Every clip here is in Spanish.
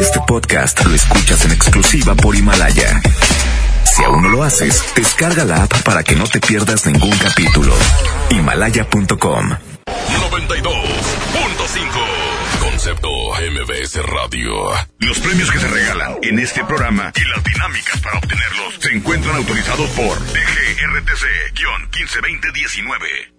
Este podcast lo escuchas en exclusiva por Himalaya. Si aún no lo haces, descarga la app para que no te pierdas ningún capítulo. Himalaya.com 92.5 Concepto MBS Radio. Los premios que se regalan en este programa y las dinámicas para obtenerlos se encuentran autorizados por DGRTC-152019.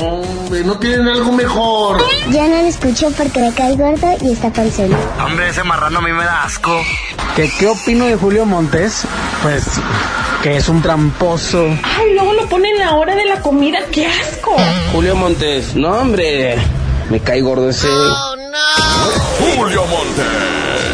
Hombre, ¿no tienen algo mejor? Ya no lo escucho porque me cae gordo y está panzón. Hombre, ese marrano a mí me da asco. ¿Qué, ¿Qué opino de Julio Montes? Pues que es un tramposo. Ay, luego lo ponen a la hora de la comida, qué asco. Julio Montes, no hombre, me cae gordo ese. Oh, no. Julio Montes.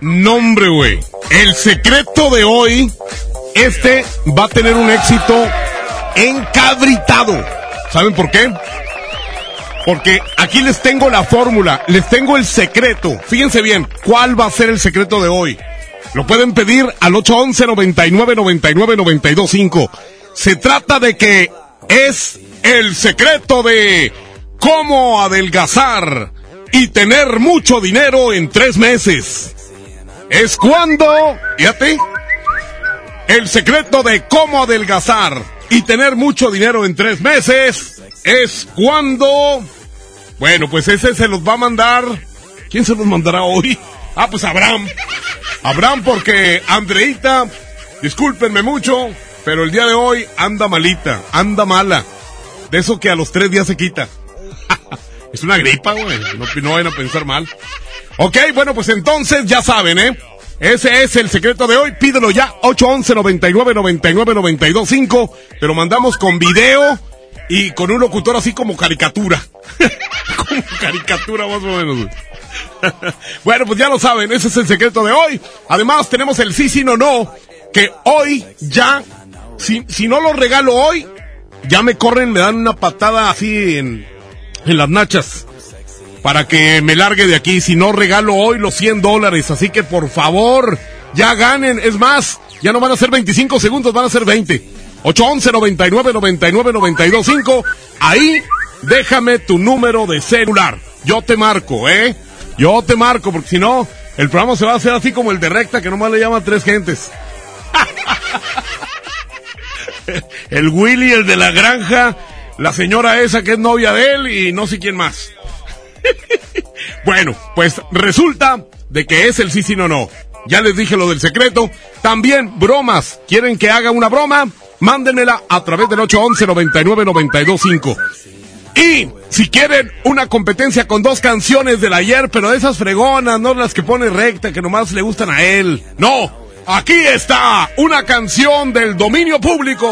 Nombre, güey. El secreto de hoy, este va a tener un éxito encabritado. ¿Saben por qué? Porque aquí les tengo la fórmula, les tengo el secreto. Fíjense bien, ¿cuál va a ser el secreto de hoy? Lo pueden pedir al 811 99 99 925. Se trata de que es el secreto de cómo adelgazar y tener mucho dinero en tres meses. Es cuando, fíjate, el secreto de cómo adelgazar y tener mucho dinero en tres meses es cuando, bueno, pues ese se los va a mandar. ¿Quién se los mandará hoy? Ah, pues Abraham. Abraham porque Andreita, discúlpenme mucho, pero el día de hoy anda malita, anda mala. De eso que a los tres días se quita. es una gripa, güey. No, no vayan a pensar mal. Ok, bueno, pues entonces ya saben, ¿eh? Ese es el secreto de hoy. Pídelo ya. 811 99 99 92 5. Te lo mandamos con video y con un locutor así como caricatura. como caricatura más o menos. bueno, pues ya lo saben. Ese es el secreto de hoy. Además tenemos el sí, sí, no, no. Que hoy ya, si, si no lo regalo hoy, ya me corren, me dan una patada así en, en las nachas para que me largue de aquí. Si no regalo hoy los 100 dólares. Así que por favor, ya ganen. Es más, ya no van a ser 25 segundos, van a ser 20. 811 99 99 92 5. Ahí déjame tu número de celular. Yo te marco, ¿eh? Yo te marco, porque si no, el programa se va a hacer así como el de recta, que nomás le llaman tres gentes. el Willy, el de la granja, la señora esa que es novia de él y no sé quién más. bueno, pues resulta de que es el sí, sí, no, no. Ya les dije lo del secreto. También bromas. ¿Quieren que haga una broma? Mándenmela a través del 811 99 92 5. Y si quieren una competencia con dos canciones del ayer, pero esas fregonas, no las que pone recta, que nomás le gustan a él. No, aquí está una canción del dominio público.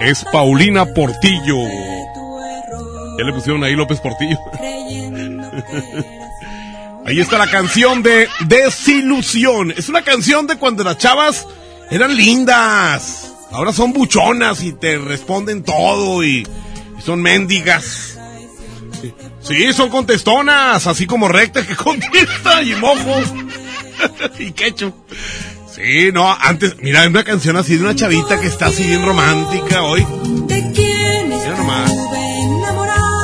Es Paulina Portillo. Ya le pusieron ahí López Portillo. ahí está la canción de Desilusión. Es una canción de cuando las chavas eran lindas. Ahora son buchonas y te responden todo y, son mendigas. Sí, son contestonas, así como recta que contesta y mojo. y quecho. Sí, no, antes, mira, una canción así de una chavita que está así bien romántica hoy. Mira nomás.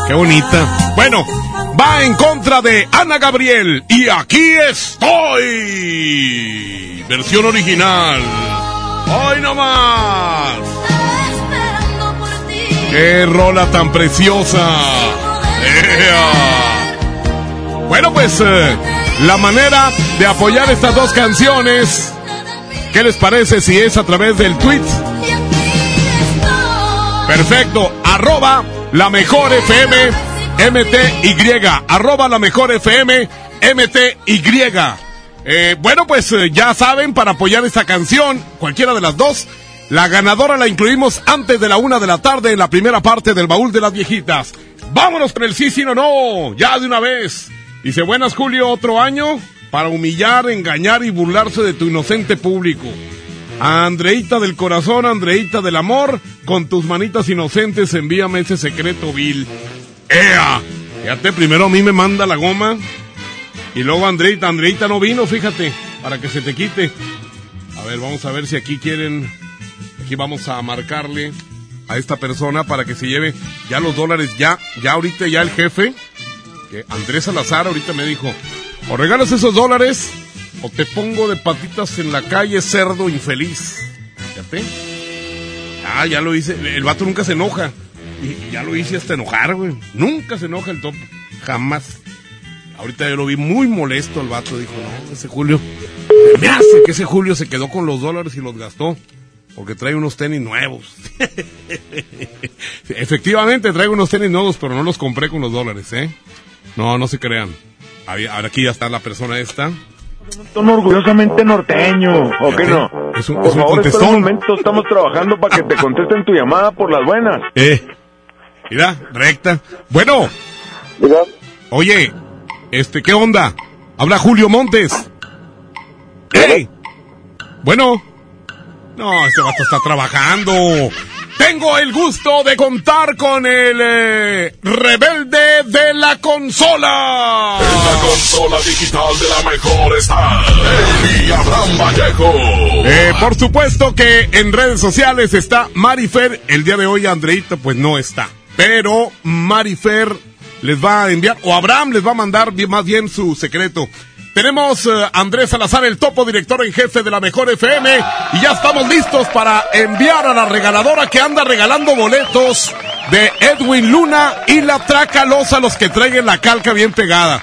Qué bonita. Bueno, va en contra de Ana Gabriel y aquí estoy. Versión original. Hoy nomás. Qué rola tan preciosa. Bueno, pues eh, la manera de apoyar estas dos canciones. ¿Qué les parece si es a través del tweet? Perfecto, arroba la mejor FM MTY, arroba la mejor FM, MTY. Eh, bueno, pues eh, ya saben, para apoyar esta canción, cualquiera de las dos, la ganadora la incluimos antes de la una de la tarde en la primera parte del baúl de las viejitas. Vámonos con el sí, sí, no, no, ya de una vez. Dice, buenas Julio, otro año para humillar, engañar y burlarse de tu inocente público. A Andreita del corazón, Andreita del amor, con tus manitas inocentes envíame ese secreto vil. ¡Ea! Fíjate, primero a mí me manda la goma y luego Andreita, Andreita no vino, fíjate, para que se te quite. A ver, vamos a ver si aquí quieren, aquí vamos a marcarle a esta persona para que se lleve ya los dólares, ya, ya ahorita ya el jefe, que Andrés Salazar ahorita me dijo, o regalas esos dólares o te pongo de patitas en la calle, cerdo infeliz. Fíjate. Ah, ya lo hice, el vato nunca se enoja. Y ya lo hice hasta enojar, güey. Nunca se enoja el top, jamás. Ahorita yo lo vi muy molesto el vato, dijo, no, ese Julio, me hace que ese Julio se quedó con los dólares y los gastó, porque trae unos tenis nuevos. Efectivamente, traigo unos tenis nuevos, pero no los compré con los dólares, ¿eh? No, no se crean. Ahora aquí ya está la persona esta. Son orgullosamente norteño, ¿o qué no? Es un, Por es un favor, contestón. momento, estamos trabajando para que te contesten tu llamada por las buenas. Eh, mira, recta. Bueno, oye, este, ¿qué onda? Habla Julio Montes. ¡Ey! Bueno. No, este vato está trabajando. Tengo el gusto de contar con el eh, rebelde de la consola. En la consola digital de la mejor está el Abraham Vallejo. Eh, por supuesto que en redes sociales está Marifer. El día de hoy Andreita pues no está. Pero Marifer les va a enviar, o Abraham les va a mandar bien- más bien su secreto. Tenemos eh, a Andrés Salazar, el topo director en jefe de la Mejor FM, y ya estamos listos para enviar a la regaladora que anda regalando boletos de Edwin Luna y la Tracalosa, los que traigan la calca bien pegada.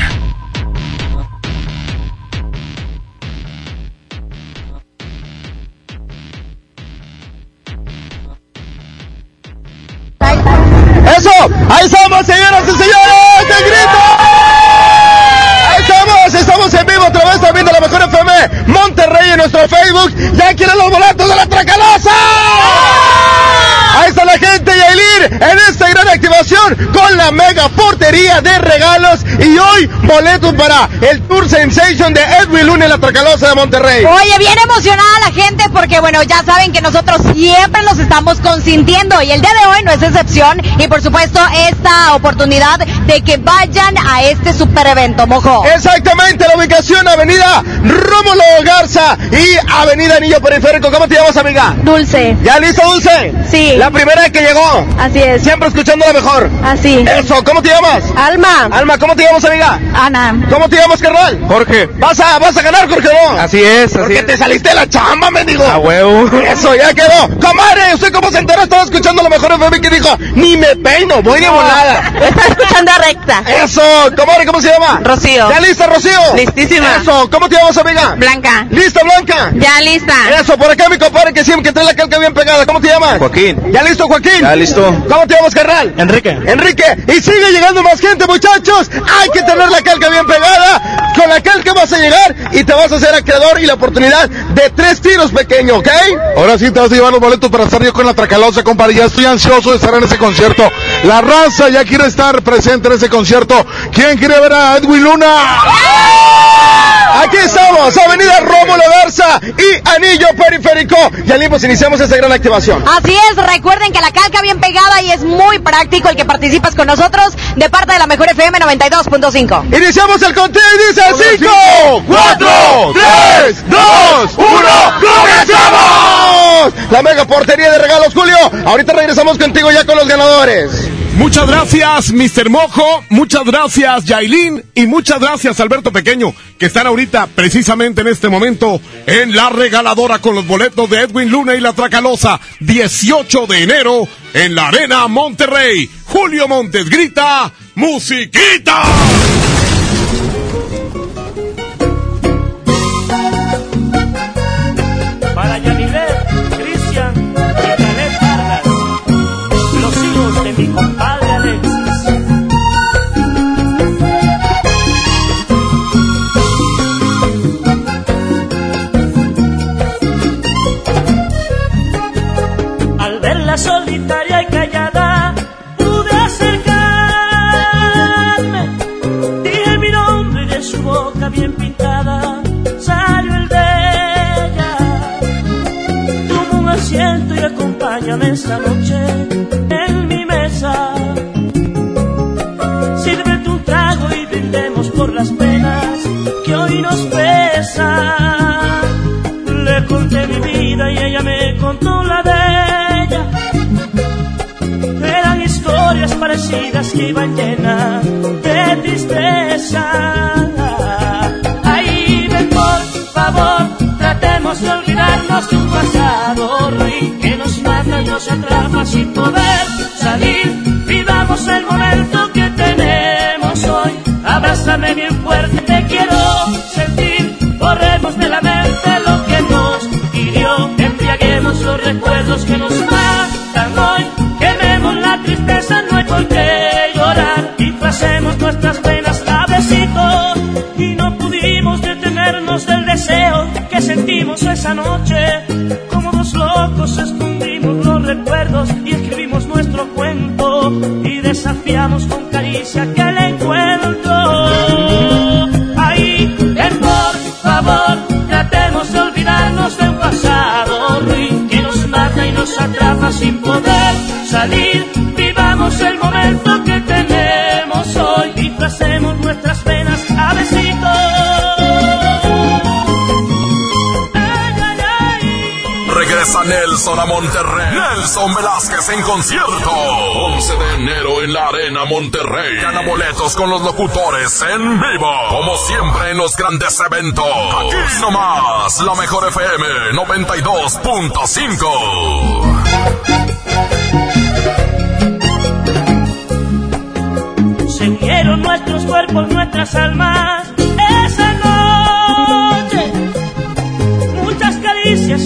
¡Ahí estamos, señoras y señores! ¡De grito! ¡Ahí estamos! Estamos en vivo a través también de la Mejor FM Monterrey en nuestro Facebook. ¡Ya quieren los boletos de la Tracalosa! Ahí está la gente Yailin en esta gran con la mega portería de regalos y hoy boletos para el Tour Sensation de Edwin Luna en la Tracalosa de Monterrey. Oye, bien emocionada la gente porque bueno, ya saben que nosotros siempre los estamos consintiendo y el día de hoy no es excepción y por supuesto esta oportunidad de que vayan a este super evento, mojo. Exactamente, la ubicación Avenida Rómulo Garza y Avenida Anillo Periférico. ¿Cómo te llamas, amiga? Dulce. ¿Ya listo, Dulce? Sí. La primera vez que llegó. Así es. Siempre escuchando la mejor. Así. Eso, ¿cómo te llamas? Alma. Alma, ¿cómo te llamas, amiga? Ana. ¿Cómo te llamas, carnal? Jorge. ¿Vas a, vas a ganar, Jorge, no? Así es, así Porque es. te saliste de la chamba, mendigo. A huevo. Eso, ya quedó. Comadre, ¿usted cómo se enteró? Estaba escuchando la mejor FM que dijo, ni me peino, voy de volada. Está escuchando a recta. Eso, comadre, ¿cómo se llama? Rocío. ¿Ya lista, Rocío? Listísima. Eso, ¿cómo te llamas, amiga? Blanca. ¿Lista, Blanca? Ya lista. Eso, por acá mi compadre que siempre que trae la calca bien pegada. ¿Cómo te llamas? Joaquín. ¿Ya listo, Joaquín? Ya listo. ¿Cómo te llamas, carnal? Enrique. Enrique. Y sigue llegando más gente, muchachos. Hay que tener la calca bien pegada. Con la calca vas a llegar y te vas a hacer acreedor y la oportunidad de tres tiros pequeños, ¿ok? Ahora sí te vas a llevar los boletos para estar yo con la Tracalosa, compadre. Ya estoy ansioso de estar en ese concierto. La raza ya quiere estar presente en ese concierto. ¿Quién quiere ver a Edwin Luna? Aquí estamos, Avenida Rómulo Garza y Anillo Periférico. Ya limos, iniciamos esta gran activación. Así es, recuerden que la calca bien pegada y es muy práctico el que participas con nosotros de parte de la Mejor FM 92.5. Iniciamos el conteo y dice 5, 4, 3, 2, 1, ¡comenzamos! La mega portería de regalos, Julio. Ahorita regresamos contigo ya con los ganadores. Muchas gracias, Mr. Mojo. Muchas gracias, Yailin. Y muchas gracias, Alberto Pequeño, que están ahorita, precisamente en este momento, en la regaladora con los boletos de Edwin Luna y la Tracalosa. 18 de enero, en la Arena Monterrey. Julio Montes grita, musiquita. Para acompáñame esta noche en mi mesa. Sírvete un trago y brindemos por las penas que hoy nos pesan. Le conté mi vida y ella me contó la de ella. Eran historias parecidas que iban llenas de tristeza. Ay, ven por favor, tratemos de olvidarnos de un pasado ruin que nos mata y nos atrapa sin poder salir. Vivamos el momento que tenemos hoy. Abrázame bien fuerte, te quiero sentir. Borremos de la mente lo que nos hirió. Embriaguemos los recuerdos que nos matan hoy. Quememos la tristeza, no hay por qué llorar. Disfracemos nuestras penas a besitos. Y no pudimos detenernos del deseo que sentimos esa noche. Y escribimos nuestro cuento. Y desafiamos con caricia aquel encuentro. Ahí, ven por favor, tratemos de olvidarnos de un pasado ruin que nos mata y nos atrapa sin poder salir. Nelson a Monterrey. Nelson Velázquez en concierto. 11 de enero en la Arena Monterrey. Gana boletos con los locutores en vivo. Como siempre en los grandes eventos. Aquí nomás, la mejor FM 92.5. Se unieron nuestros cuerpos, nuestras almas. Esa noche, muchas caricias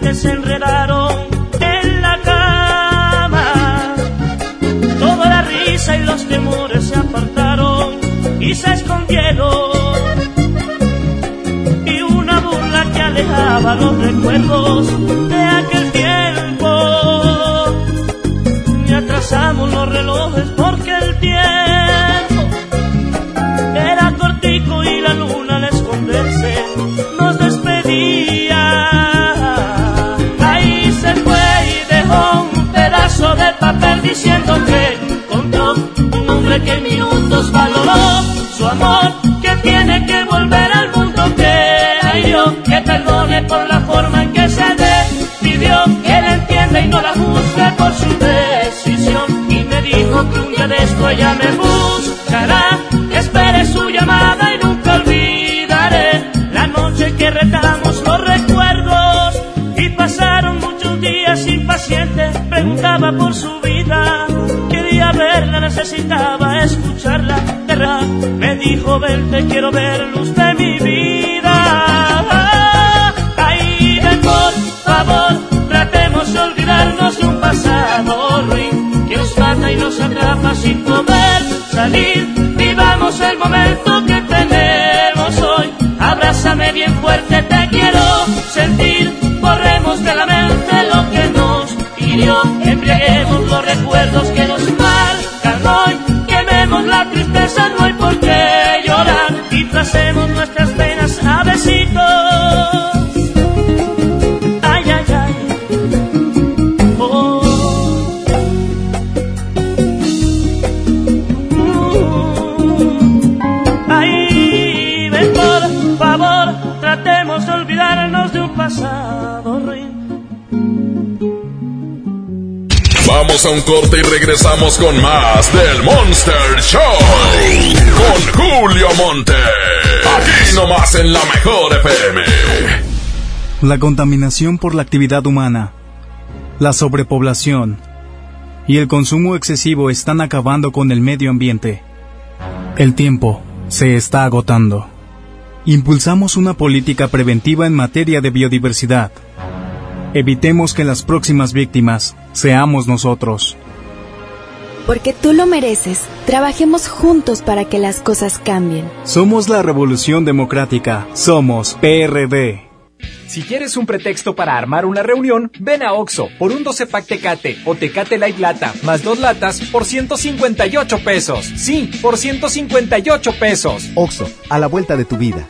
inconscientes se enredaron en la cama. Toda la risa y los temores se apartaron y se escondieron. Y una burla que alejaba los recuerdos de aquel tiempo. Y atrasamos los relojes que encontró un hombre que minutos valoró su amor, que tiene que volver al mundo que hirió, que perdone por la forma en que se despidió, que la entienda y no la juzgue por su decisión. Y me dijo que un día de esto ella me buscará, espere su llamada y nunca olvidaré la noche que retamos los recuerdos. Y pasaron muchos días impacientes, preguntaba por su me dijo, ven, te quiero ver, luz de mi vida. Ahí ven, por favor, tratemos de olvidarnos de un pasado ruin que nos mata y nos atrapa sin poder salir. Vivamos el momento que tenemos hoy. Abrázame bien fuerte, Vamos a un corte y regresamos con más del Monster Show. Con Julio Monte. Aquí nomás en la mejor FM. La contaminación por la actividad humana, la sobrepoblación, y el consumo excesivo están acabando con el medio ambiente. El tiempo se está agotando. Impulsamos una política preventiva en materia de biodiversidad. Evitemos que las próximas víctimas seamos nosotros. Porque tú lo mereces, trabajemos juntos para que las cosas cambien. Somos la Revolución Democrática. Somos PRD. Si quieres un pretexto para armar una reunión, ven a Oxo por un 12 pack Tecate o Tecate Light Lata más dos latas por 158 pesos. Sí, por 158 pesos. Oxo, a la vuelta de tu vida.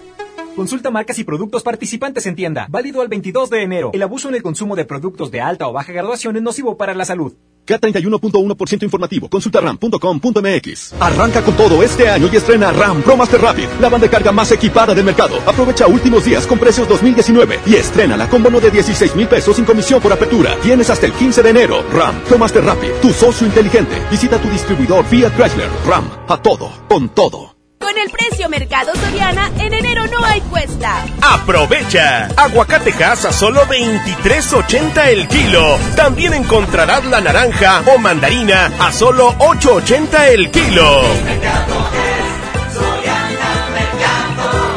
Consulta marcas y productos participantes en tienda. Válido al 22 de enero. El abuso en el consumo de productos de alta o baja graduación es nocivo para la salud. K31.1% informativo. Consulta ram.com.mx. Arranca con todo este año y estrena RAM Pro Master Rapid, la banda de carga más equipada del mercado. Aprovecha últimos días con precios 2019 y estrena con bono de 16 mil pesos sin comisión por apertura. Tienes hasta el 15 de enero. RAM Pro Master Rapid, tu socio inteligente. Visita tu distribuidor Fiat Chrysler. RAM, a todo, con todo. Con el precio Mercado Soriana, en enero no hay cuesta. ¡Aprovecha! Aguacatejas a solo 23.80 el kilo. También encontrarás la naranja o mandarina a solo 8.80 el kilo.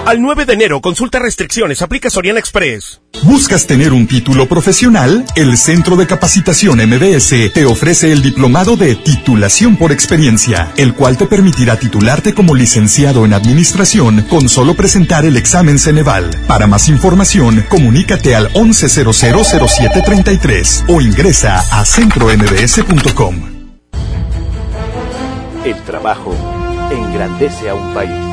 Al 9 de enero, consulta restricciones, aplica Soriana Express. ¿Buscas tener un título profesional? El Centro de Capacitación MBS te ofrece el diplomado de titulación por experiencia, el cual te permitirá titularte como licenciado en administración con solo presentar el examen Ceneval. Para más información, comunícate al 11000733 o ingresa a centrombs.com. El trabajo engrandece a un país.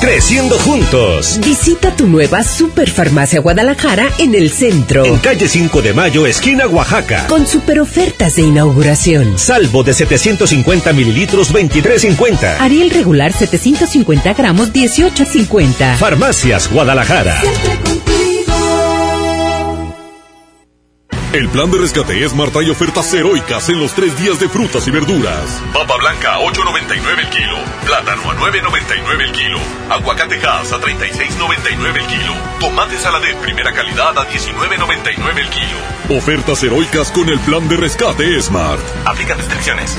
Creciendo juntos. Visita tu nueva Superfarmacia Guadalajara en el centro. En calle 5 de Mayo, esquina Oaxaca. Con super ofertas de inauguración. Salvo de 750 mililitros, 23.50. Ariel regular 750 gramos, 18.50. Farmacias Guadalajara. El plan de rescate Esmar trae ofertas heroicas en los tres días de frutas y verduras. Papa blanca a 8.99 el kilo. Plátano a 9.99 el kilo. Aguacate Hass a 36.99 el kilo. Tomate saladet primera calidad a 19.99 el kilo. Ofertas heroicas con el plan de rescate Smart. Aplica restricciones.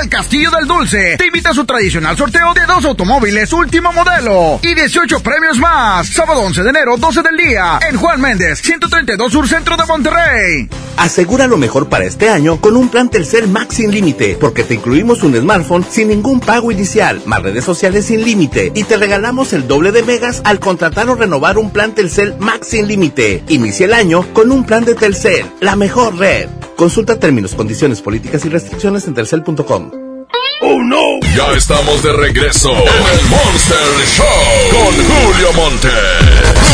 El Castillo del Dulce te invita a su tradicional sorteo de dos automóviles último modelo y 18 premios más. Sábado 11 de enero, 12 del día, en Juan Méndez, 132 Sur Centro de Monterrey. Asegura lo mejor para este año con un plan Telcel Max sin límite, porque te incluimos un smartphone sin ningún pago inicial, más redes sociales sin límite y te regalamos el doble de megas al contratar o renovar un plan Telcel Max sin límite. Inicia el año con un plan de Telcel, la mejor red. Consulta términos, condiciones, políticas y restricciones en telcel.com. ¡Oh no! Ya estamos de regreso en el Monster Show con Julio Monte.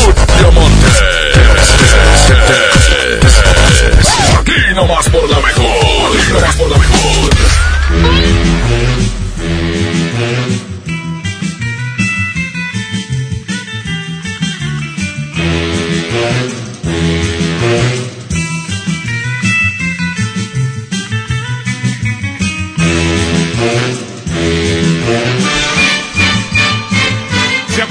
Julio Monte. Aquí nomás por la mejor. Aquí nomás por la mejor.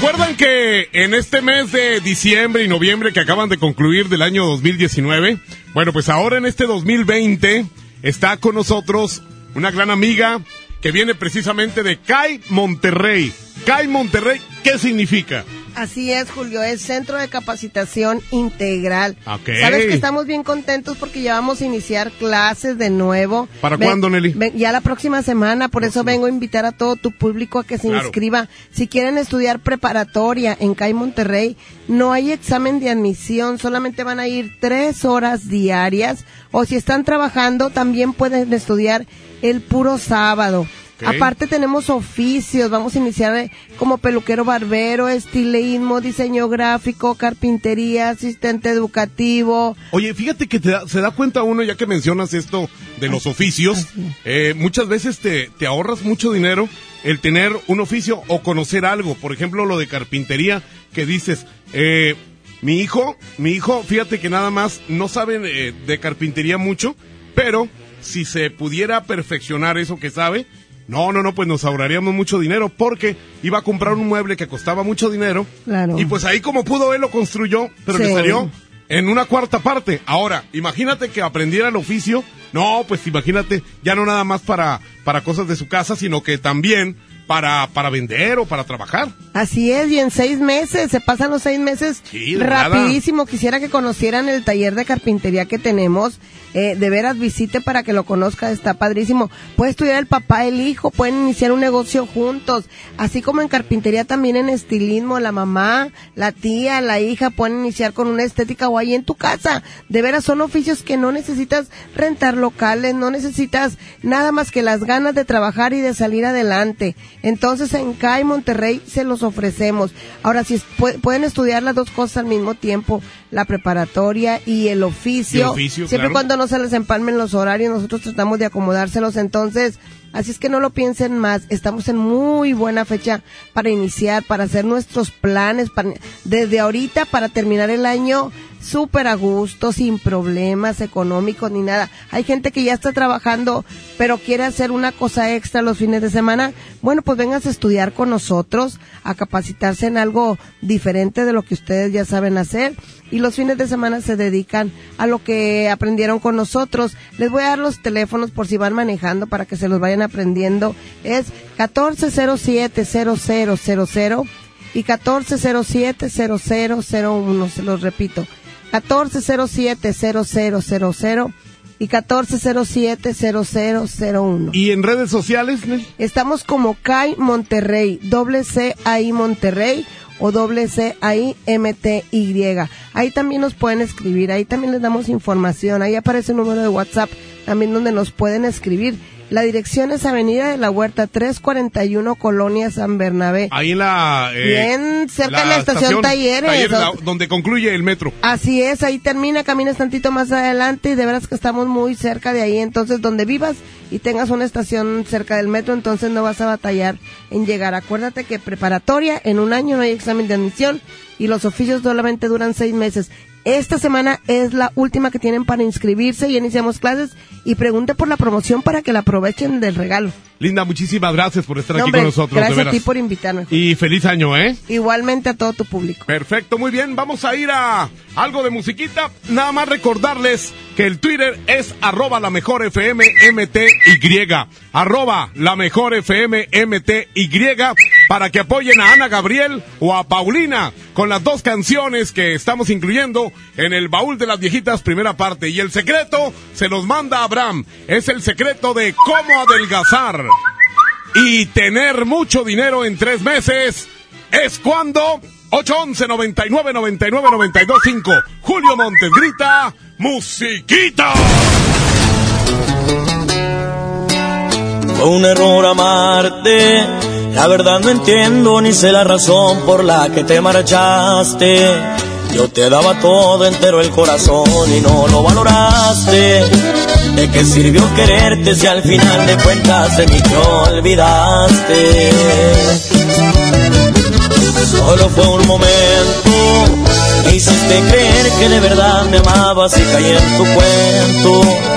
¿Se acuerdan que en este mes de diciembre y noviembre que acaban de concluir del año 2019? Bueno, pues ahora en este 2020 está con nosotros una gran amiga que viene precisamente de CAI Monterrey. CAI Monterrey, ¿qué significa? Así es, Julio, es Centro de Capacitación Integral. Ok. Sabes que estamos bien contentos porque ya vamos a iniciar clases de nuevo. ¿Para Ven- cuándo, Nelly? ven- ya la próxima semana, por eso vengo a invitar a todo tu público a que se Claro. inscriba. Si quieren estudiar preparatoria en CAI Monterrey, no hay examen de admisión, solamente van a ir tres horas diarias. O si están trabajando, también pueden estudiar el puro sábado. Aparte tenemos oficios, vamos a iniciar como peluquero barbero, estilismo, diseño gráfico, carpintería, asistente educativo. Oye, fíjate que te da- se da cuenta uno, ya que mencionas esto de los oficios, eh, muchas veces te, te ahorras mucho dinero el tener un oficio o conocer algo. Por ejemplo, lo de carpintería, que dices, eh, mi hijo, mi hijo, fíjate que nada más no sabe eh, de carpintería mucho, pero si se pudiera perfeccionar eso que sabe, no, no, no, pues nos ahorraríamos mucho dinero porque iba a comprar un mueble que costaba mucho dinero Claro. y pues ahí como pudo él lo construyó, pero le Sí. salió en una cuarta parte. Ahora, imagínate que aprendiera el oficio. No, pues imagínate, ya no nada más para, para cosas de su casa, sino que también para, para vender o para trabajar. Así es, y en seis meses, se pasan los seis meses Sí, rapidísimo. Quisiera que conocieran el taller de carpintería que tenemos. Eh, de veras, visite para que lo conozca, está padrísimo. Puede estudiar el papá, el hijo, pueden iniciar un negocio juntos. Así como en carpintería, también en estilismo, la mamá, la tía, la hija pueden iniciar con una estética o ahí en tu casa. De veras, son oficios que no necesitas rentar locales, no necesitas nada más que las ganas de trabajar y de salir adelante. Entonces en CAI Monterrey se los ofrecemos. Ahora, si pu- pueden estudiar las dos cosas al mismo tiempo, la preparatoria y el oficio, Y el oficio, siempre claro. cuando no se les empalmen los horarios, nosotros tratamos de acomodárselos. Entonces, así es que no lo piensen más. Estamos en muy buena fecha para iniciar, para hacer nuestros planes, para- desde ahorita para terminar el año súper a gusto, sin problemas económicos ni nada. Hay gente que ya está trabajando, pero quiere hacer una cosa extra los fines de semana. Bueno, pues vengas a estudiar con nosotros, a capacitarse en algo diferente de lo que ustedes ya saben hacer. Y los fines de semana se dedican a lo que aprendieron con nosotros. Les voy a dar los teléfonos por si van manejando para que se los vayan aprendiendo. Es 1407-0000 y 1407-0001. Se los repito. 1407-0000 y 1407-0001. ¿Y en redes sociales? Estamos como CAI Monterrey, doble C ahí Monterrey o doble C ahí MTY. Ahí también nos pueden escribir, ahí también les damos información, ahí aparece el número de WhatsApp también donde nos pueden escribir. La dirección es Avenida de la Huerta 341 Colonia San Bernabé. Ahí en la... eh, Bien cerca de la estación Talleres. la- donde concluye el metro. Así es, ahí termina, caminas tantito más adelante y de veras que estamos muy cerca de ahí. Entonces, donde vivas y tengas una estación cerca del metro, entonces no vas a batallar en llegar. Acuérdate que preparatoria, en un año no hay examen de admisión y los oficios solamente duran seis meses. Esta semana es la última que tienen para inscribirse y iniciamos clases y pregunte por la promoción para que la aprovechen del regalo. Linda, muchísimas gracias por estar No, aquí hombre, con nosotros, gracias de a veras. ti por invitarme. Y feliz año, ¿eh? Igualmente a todo tu público. Perfecto, muy bien. Vamos a ir a algo de musiquita. Nada más recordarles que el Twitter es arroba la mejor FM MTY. Arroba la mejor FM MTY para que apoyen a Ana Gabriel o a Paulina con las dos canciones que estamos incluyendo en el baúl de las viejitas primera parte. Y el secreto se los manda Abraham. Es el secreto de cómo adelgazar y tener mucho dinero en tres meses es cuando 811 99 99 92 5 Julio Montes grita musiquita Fue un error amarte. La verdad no entiendo ni sé la razón por la que te marchaste. Yo te daba todo entero el corazón y no lo valoraste. ¿De qué sirvió quererte si al final de cuentas de mí te olvidaste? Solo fue un momento. Me hiciste creer que de verdad me amabas y caí en tu cuento.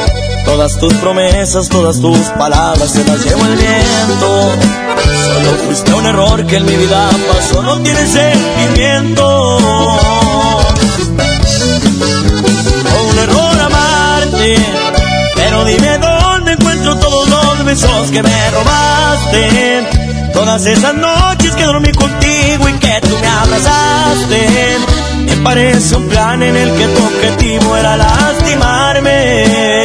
Todas tus promesas, todas tus palabras se las llevó el viento. Solo fuiste un error que en mi vida pasó, no tiene sentimiento. Fue un error amarte, pero dime dónde encuentro todos los besos que me robaste. Todas esas noches que dormí contigo y que tú me abrazaste. Me parece un plan en el que tu objetivo era lastimarme.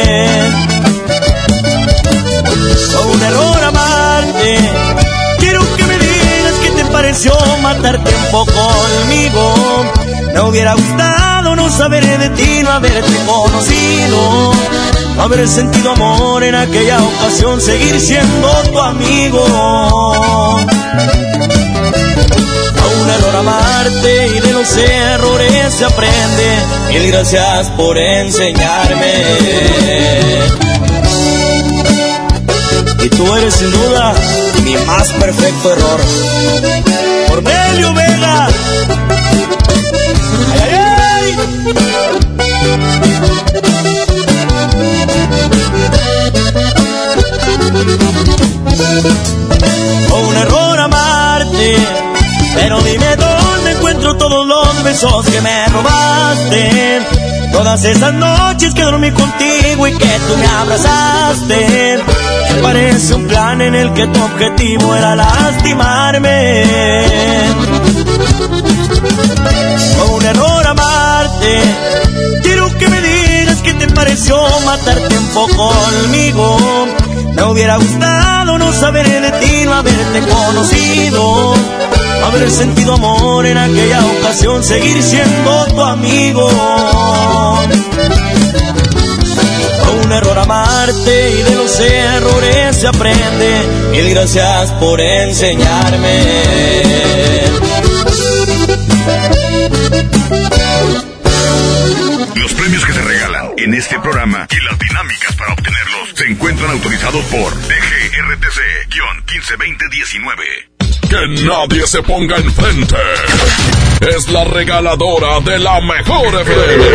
Fue un error amarte. Quiero que me digas qué te pareció matar tiempo conmigo. Me hubiera gustado no saber de ti, no haberte conocido. No haber sentido amor en aquella ocasión, seguir siendo tu amigo. Error amarte y de los errores se aprende. Mil gracias por enseñarme. Y tú eres sin duda mi más perfecto error. Cornelio Vega. Ay, ay, besos que me robaste. Todas esas noches que dormí contigo y que tú me abrazaste. Me parece un plan en el que tu objetivo era lastimarme. Fue un error amarte. Quiero que me digas qué te pareció matar tiempo conmigo. Me hubiera gustado saber de ti, no haberte conocido. No haber sentido amor en aquella ocasión, seguir siendo tu amigo. Fue un error amarte y de los errores se aprende. Mil gracias por enseñarme. Los premios que se regalan en este programa y las dinámicas se encuentran autorizados por DGRTC-152019. Que nadie se ponga enfrente. Es la regaladora de la mejor FM.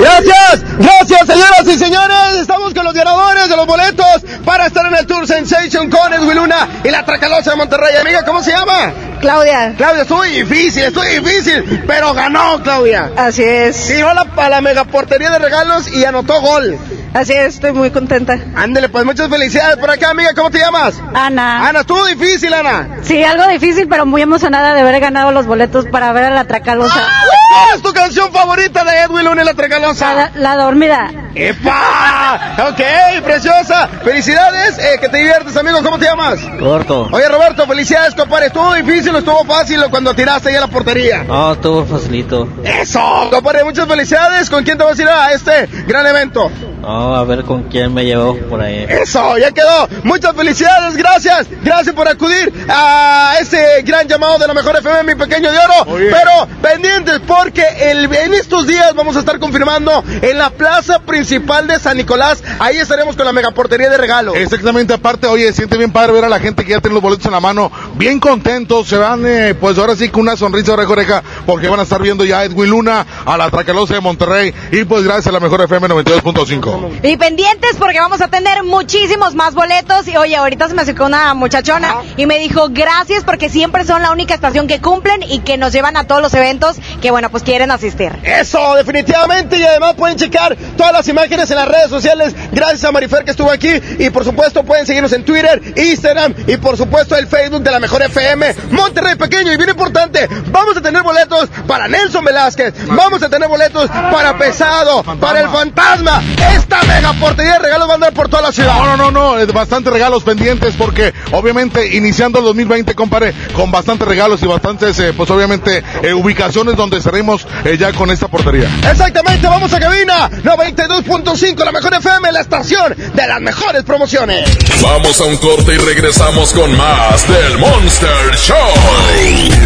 Gracias, gracias señoras y señores. Estamos con los ganadores de los boletos para estar en el Tour Sensation con Edwin Luna y la Tracalosa de Monterrey. Amiga, ¿cómo se llama? Claudia. Claudia, estuvo difícil, estuvo difícil, pero ganó Claudia. Así es. Tiró la, a la megaportería de regalos y anotó gol. Así es, estoy muy contenta. Ándele, pues muchas felicidades por acá, amiga. ¿Cómo te llamas? Ana. Ana, estuvo difícil, Ana. Sí, algo difícil, pero muy emocionada de haber ganado los boletos para ver a la Tracalosa. ¿Cuál es tu canción favorita de Edwin Luna y la Tracalosa? La, la dormida. ¡Epa! Ok, preciosa. Felicidades, eh, que te diviertes, amigo. ¿Cómo te llamas? Roberto. Oye, Roberto, felicidades, compadre. ¿Estuvo difícil o estuvo fácil cuando tiraste ahí a la portería? No, estuvo facilito. Eso, compadre, muchas felicidades. ¿Con quién te vas a ir a este gran evento? No, a ver con quién me llevó por ahí. Eso, ya quedó. Muchas felicidades, gracias. Gracias por acudir a este gran llamado de la mejor FM, mi pequeño de oro. Pero pendientes porque el, en estos días vamos a estar confirmando en la plaza principal de San Nicolás. Ahí estaremos con la megaportería de regalo. Exactamente, aparte, oye, siente bien padre ver a la gente que ya tiene los boletos en la mano, bien contentos, se van, eh, pues ahora sí con una sonrisa de oreja, porque van a estar viendo ya a Edwin Luna, a la Tracalosa de Monterrey, y pues gracias a la mejor FM 92.5. Y pendientes porque vamos a tener muchísimos más boletos. Y oye, ahorita se me acercó una muchachona y me dijo gracias porque siempre son la única estación que cumplen y que nos llevan a todos los eventos que, bueno, pues quieren asistir. Eso, definitivamente. Y además pueden checar todas las imágenes en las redes sociales. Gracias a Marifer que estuvo aquí. Y por supuesto pueden seguirnos en Twitter, Instagram y por supuesto el Facebook de la Mejor FM. Monterrey Pequeño. Y bien importante, vamos a tener boletos para Nelson Velázquez. Vamos a tener boletos para Pesado, para el Fantasma. Esta mega portería de regalos va a andar por toda la ciudad. No, no, no, no, bastantes regalos pendientes porque obviamente iniciando el 2020, compadre, con bastantes regalos y bastantes, eh, pues obviamente, eh, ubicaciones donde estaremos eh, ya con esta portería. Exactamente, vamos a cabina 92.5, la mejor FM, la estación de las mejores promociones. Vamos a un corte y regresamos con más del Monster Show.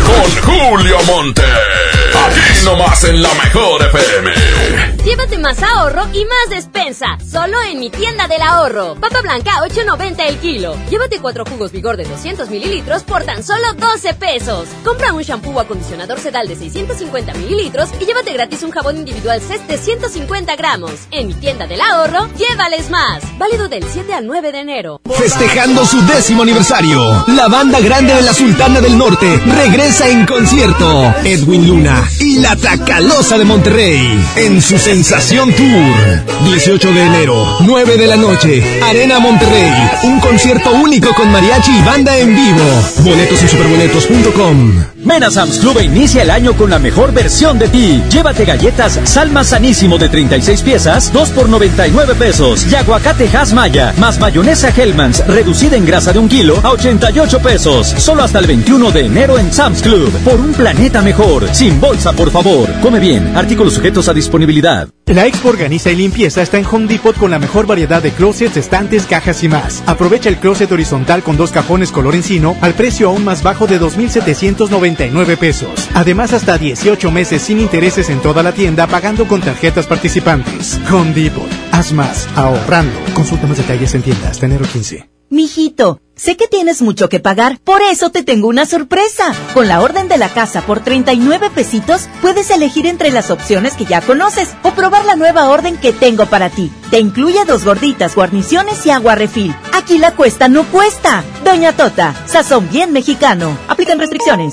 Con Julio Monte. Aquí nomás en la mejor FM. Llévate más ahorro y más despensa. Solo en mi tienda del ahorro. Papa blanca 8.90 el kilo. Llévate cuatro jugos vigor de 200 mililitros por tan solo 12 pesos. Compra un shampoo o acondicionador sedal de 650 mililitros y llévate gratis un jabón individual CES de 150 gramos. En mi tienda del ahorro, llévales más. Válido del 7 al 9 de enero. Festejando su décimo aniversario, la banda grande de la Sultana del Norte regresa en concierto. Edwin Luna, y la Tracalosa de Monterrey en su Sensación Tour. 18 de enero, 9 de la noche, Arena Monterrey. Un concierto único con mariachi y banda en vivo. Boletos en superboletos.com. Ven a Sam's Club e inicia el año con la mejor versión de ti. Llévate galletas Salma Sanísimo de 36 piezas, 2 por 99 pesos. Y aguacate Maya, más mayonesa Hellmann's, reducida en grasa de un kilo a 88 pesos. Solo hasta el 21 de enero en Sam's Club. Por un planeta mejor. Sin bolsa, por favor. Come bien. Artículos sujetos a disponibilidad. La Expo Organiza y Limpieza está en Home Depot con la mejor variedad de closets, estantes, cajas y más. Aprovecha el closet horizontal con dos cajones color encino al precio aún más bajo de 2.799 pesos. Además, hasta 18 meses sin intereses en toda la tienda pagando con tarjetas participantes. Home Depot. Haz más, ahorrando. Consulta más detalles en tiendas hasta enero 15. Mijito, sé que tienes mucho que pagar, por eso te tengo una sorpresa. Con la orden de la casa por 39 pesitos, puedes elegir entre las opciones que ya conoces o probar la nueva orden que tengo para ti. Te incluye dos gorditas, guarniciones y agua refil. Aquí la cuesta no cuesta. Doña Tota, sazón bien mexicano. Aplican restricciones.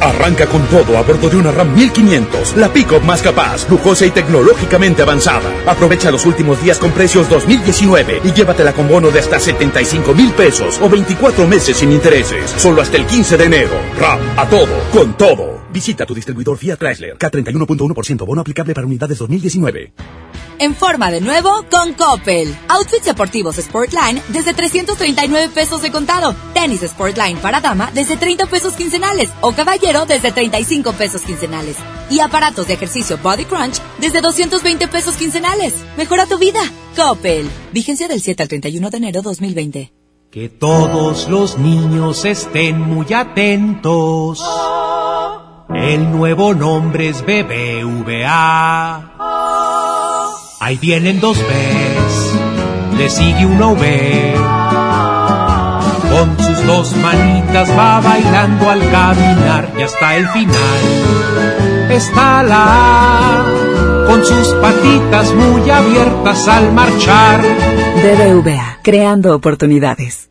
Arranca con todo a bordo de una RAM 1500, la pick más capaz, lujosa y tecnológicamente avanzada. Aprovecha los últimos días con precios 2019 y llévatela con bono de hasta 75 mil pesos o 24 meses sin intereses. Solo hasta el 15 de enero. RAM, a todo, con todo. Visita tu distribuidor Fiat Chrysler. K31.1% bono aplicable para unidades 2019. En forma de nuevo con Coppel. Outfits deportivos Sportline desde 339 pesos de contado. Tenis Sportline para dama desde 30 pesos quincenales. O caballero desde 35 pesos quincenales. Y aparatos de ejercicio Body Crunch desde 220 pesos quincenales. Mejora tu vida. Coppel. Vigencia del 7 al 31 de enero 2020. Que todos los niños estén muy atentos. El nuevo nombre es BBVA. Ahí vienen dos Bs, le sigue una V. Con sus dos manitas va bailando al caminar y hasta el final está la A, con sus patitas muy abiertas al marchar. BBVA, creando oportunidades.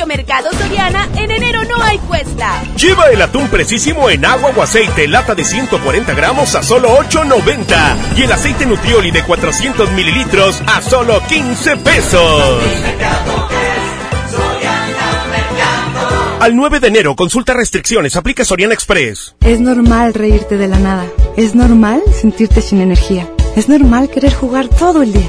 Precio Mercado Soriana, en enero no hay cuesta. Lleva el atún precisísimo en agua o aceite, lata de 140 gramos a solo 8.90. Y el aceite Nutrioli de 400 mililitros a solo 15 pesos. Al 9 de enero, consulta restricciones, aplica Soriana Express. Es normal reírte de la nada. Es normal sentirte sin energía. Es normal querer jugar todo el día.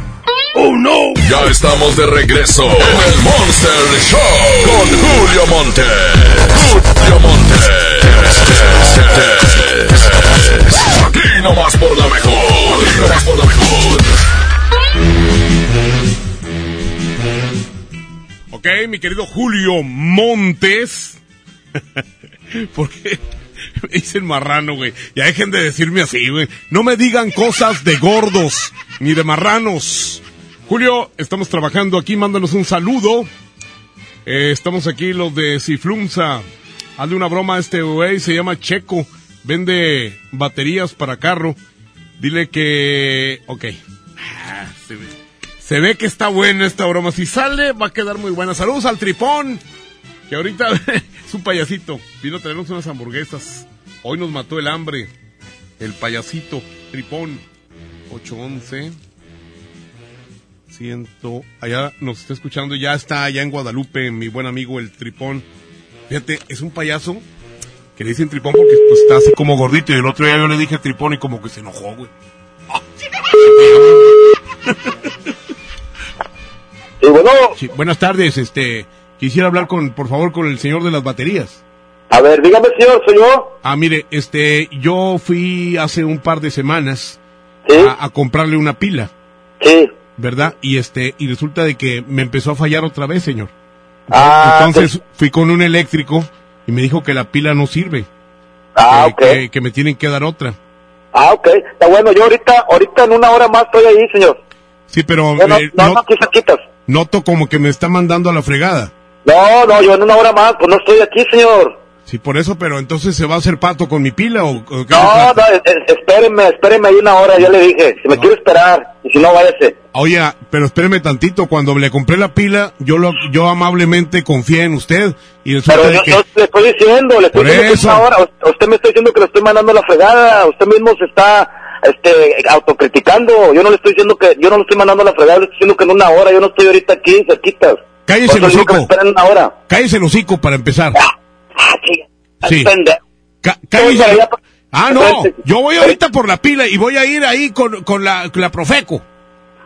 ¡Oh, no! Ya estamos de regreso en el Monster Show con Julio Monte. Julio Monte. Aquí nomás por la mejor. Aquí nomás por la mejor. Ok, mi querido Julio Montes. ¿Por qué me dicen marrano, güey? Ya dejen de decirme así, güey. No me digan cosas de gordos ni de marranos. Julio, estamos trabajando aquí, mándanos un saludo. Eh, estamos aquí los de Ciflumsa. Hazle una broma a este güey, se llama Checo. Vende baterías para carro. Dile que... Ok. Ah, se, ve, se ve que está buena esta broma. Si sale, va a quedar muy buena. Saludos al Tripón. Que ahorita es un payasito. Vino a traernos unas hamburguesas. Hoy nos mató el hambre. El payasito. Tripón. 811. Siento. Allá nos está escuchando. Ya está allá en Guadalupe. Mi buen amigo el Tripón. Fíjate, es un payaso que le dicen tripón porque pues, está así como gordito. Y el otro día yo le dije tripón y como que se enojó, güey. Sí, bueno. Sí, buenas tardes, este. Quisiera hablar con, por favor, con el señor de las baterías. A ver, dígame, señor, ¿soy yo? Ah, mire, este, yo fui hace un par de semanas a, a comprarle una pila. Sí. ¿Verdad? Y este, y resulta de que me empezó a fallar otra vez, señor. Ah, Entonces fui con un eléctrico y me dijo que la pila no sirve. Ah, que, ok. que, que me tienen que dar otra. Ah, ok. Está bueno, yo ahorita, ahorita en una hora más estoy ahí, señor. Sí, pero No, no, eh, no, no- no, noto como que me está mandando a la fregada. No, no, yo en una hora más, pues no estoy aquí, señor. Sí, por eso, pero entonces se va a hacer pato con mi pila o, o qué No, no, es- es- espéreme, espéreme ahí una hora, ya le dije. Si me quiere esperar, y si no, váyase. Oye, pero espéreme tantito, cuando le compré la pila, yo lo, yo amablemente confié en usted y Pero yo, que... yo le estoy diciendo, le estoy Por diciendo que es eso. una hora. Usted me está diciendo que le estoy mandando la fregada. Usted mismo se está este, autocriticando. Yo no le estoy diciendo que, yo no le estoy mandando la fregada, le estoy diciendo que en una hora, yo no estoy ahorita aquí, cerquitas. Cállese el hocico. esperen una hora. Cállese el hocico para empezar. Sí. Pendejo. Ca- Voy para cállese. Ah, no, yo voy ahorita por la pila y voy a ir ahí con, con la, con la Profeco.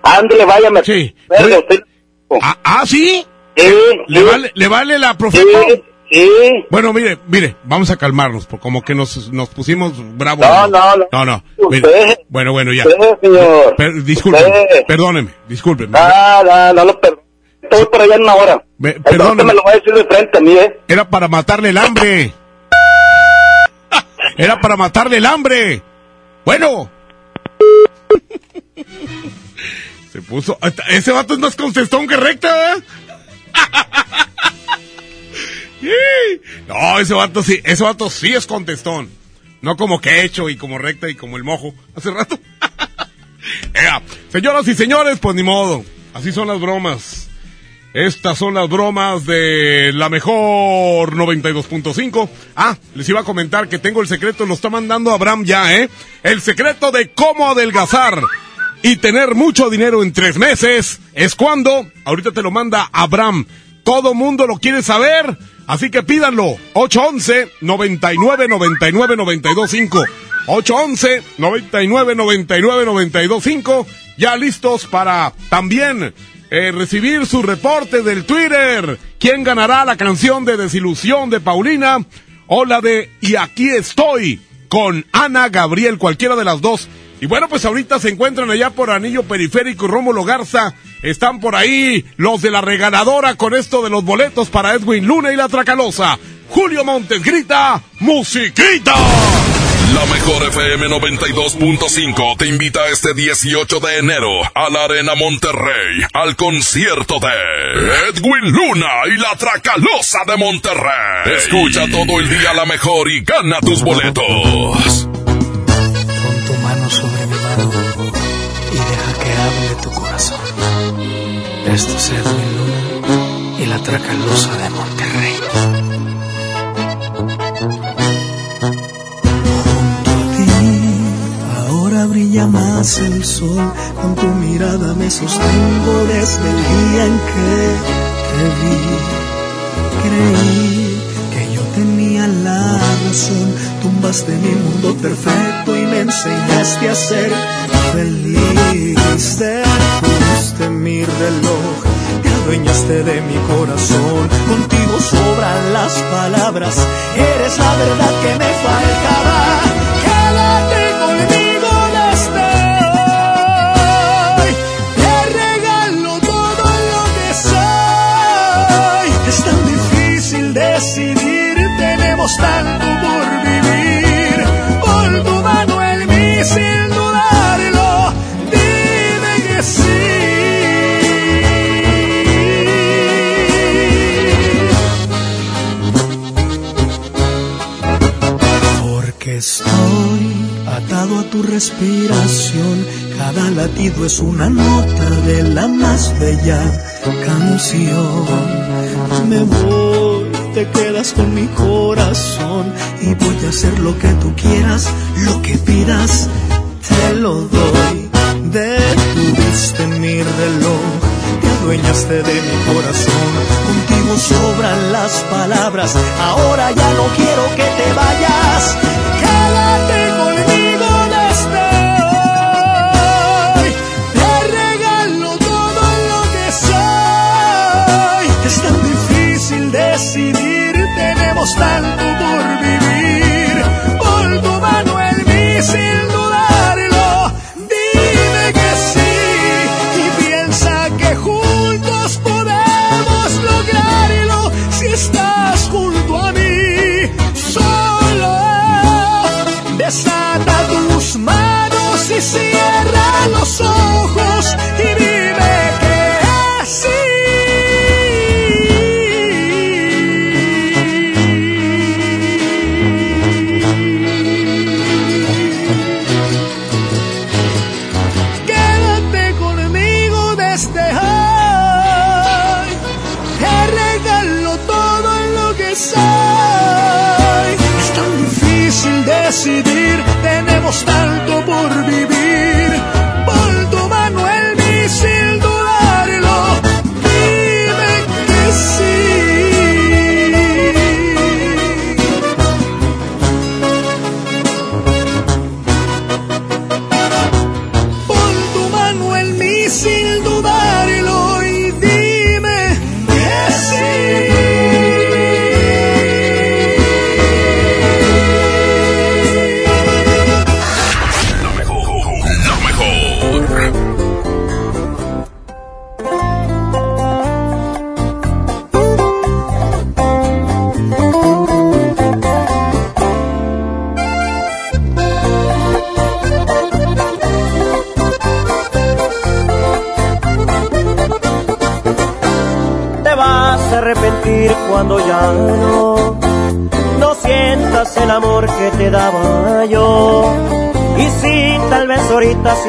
Ándale, váyame. Sí. Verga, usted- Ah, ah, ¿sí? Sí, ¿Le, sí. vale, ¿Le vale la Profeco? Sí, sí. Bueno, mire, mire, vamos a calmarnos, porque como que nos, nos pusimos bravos. No, no, no. No, no. mire. Bueno, bueno, ya. Usted, señor. Per- discúlpeme, Usted. perdóneme, discúlpeme. Ah, no, no lo perdono. Estoy por allá en una hora. Me- perdóneme. me lo voy a decir de frente a mí, ¿eh? Era para matarle el hambre. Era para matarle el hambre. Bueno. Se puso. Ese vato es más contestón que recta, ¿eh? No, ese vato sí, ese vato sí es contestón. No como que hecho y como recta y como el mojo hace rato. Ea, señoras y señores, pues ni modo. Así son las bromas. Estas son las bromas de la mejor 92.5. Ah, les iba a comentar que tengo el secreto, lo está mandando Abraham ya, ¿eh? El secreto de cómo adelgazar y tener mucho dinero en tres meses es cuando, ahorita te lo manda Abraham. Todo mundo lo quiere saber, así que pídanlo. 811 99 99 925. 811 99 99 925. Ya listos para también eh, recibir su reporte del Twitter. ¿Quién ganará la canción de desilusión de Paulina? O la de Y aquí estoy con Ana Gabriel, cualquiera de las dos. Y bueno, pues ahorita se encuentran allá por Anillo Periférico y Rómulo Garza. Están por ahí los de la regaladora con esto de los boletos para Edwin Luna y la Tracalosa. Julio Montes grita, ¡Musiquita! La mejor FM 92.5 te invita este 18 de enero a la Arena Monterrey al concierto de Edwin Luna y la Tracalosa de Monterrey. Escucha todo el día la mejor y gana tus boletos. Pon tu mano sobre mi mano y deja que hable tu corazón. Esto es Edwin Luna y la Tracalosa de Monterrey. Llamas el sol, con tu mirada me sostengo desde el día en que te vi. Creí que yo tenía la razón, tumbaste mi mundo perfecto y me enseñaste a ser feliz. Detuviste mi reloj, te adueñaste de mi corazón, contigo sobran las palabras, eres la verdad que me faltaba. Es una nota de la más bella canción. Me voy, te quedas con mi corazón y voy a hacer lo que tú quieras, lo que pidas, te lo doy. Detuviste mi reloj, te adueñaste de mi corazón. Contigo sobran las palabras, ahora ya no quiero que te vayas. Tenemos tanto por vivir. Pon tu mano en mí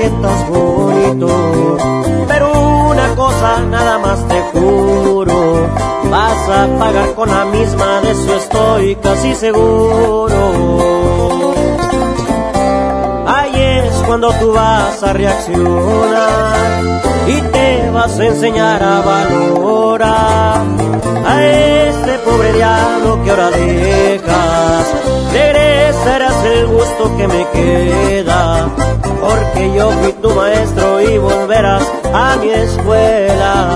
sientas bonito, pero una cosa nada más te juro, vas a pagar con la misma, de eso estoy casi seguro. Ahí es cuando tú vas a reaccionar y te vas a enseñar a valorar a este pobre diablo que ahora dejas. Regresarás el gusto que me queda, porque yo fui tu maestro y volverás a mi escuela.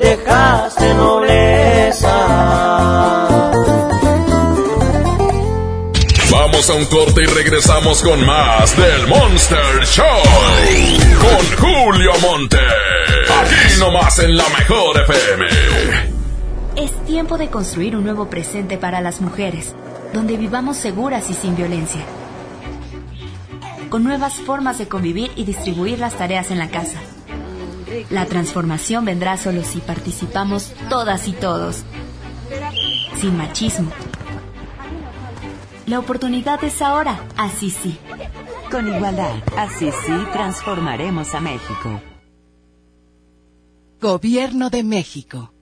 A un corte y regresamos con más del Monster Show. Con Julio Monte. Aquí nomás en la mejor FM. Es tiempo de construir un nuevo presente para las mujeres, donde vivamos seguras y sin violencia. Con nuevas formas de convivir y distribuir las tareas en la casa. La transformación vendrá solo si participamos todas y todos. Sin machismo. La oportunidad es ahora, así sí. Con igualdad, así sí transformaremos a México. Gobierno de México.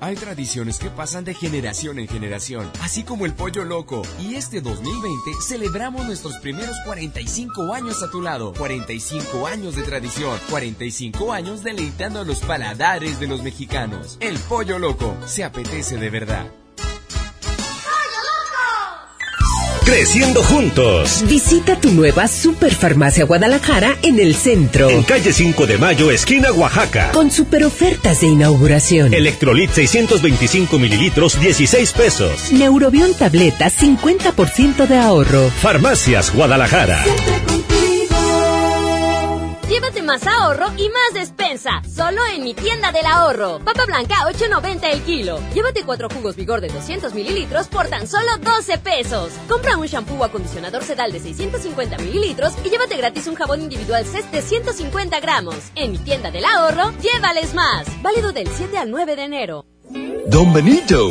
Hay tradiciones que pasan de generación en generación, así como el pollo loco. Y este 2020 celebramos nuestros primeros 45 años a tu lado. 45 años de tradición, 45 años deleitando a los paladares de los mexicanos. El pollo loco se apetece de verdad. Creciendo juntos. Visita tu nueva Superfarmacia Guadalajara en el centro. En calle 5 de Mayo, esquina Oaxaca. Con super ofertas de inauguración. Electrolit 625 mililitros, 16 pesos. Neurobión tableta, 50% de ahorro. Farmacias Guadalajara. Llévate más ahorro y más despensa. Solo en mi tienda del ahorro. Papa blanca 8.90 el kilo. Llévate cuatro jugos vigor de 200 mililitros por tan solo 12 pesos. Compra un shampoo o acondicionador sedal de 650 mililitros y llévate gratis un jabón individual CES de 150 gramos. En mi tienda del ahorro, llévales más. Válido del 7 al 9 de enero. Don Benito,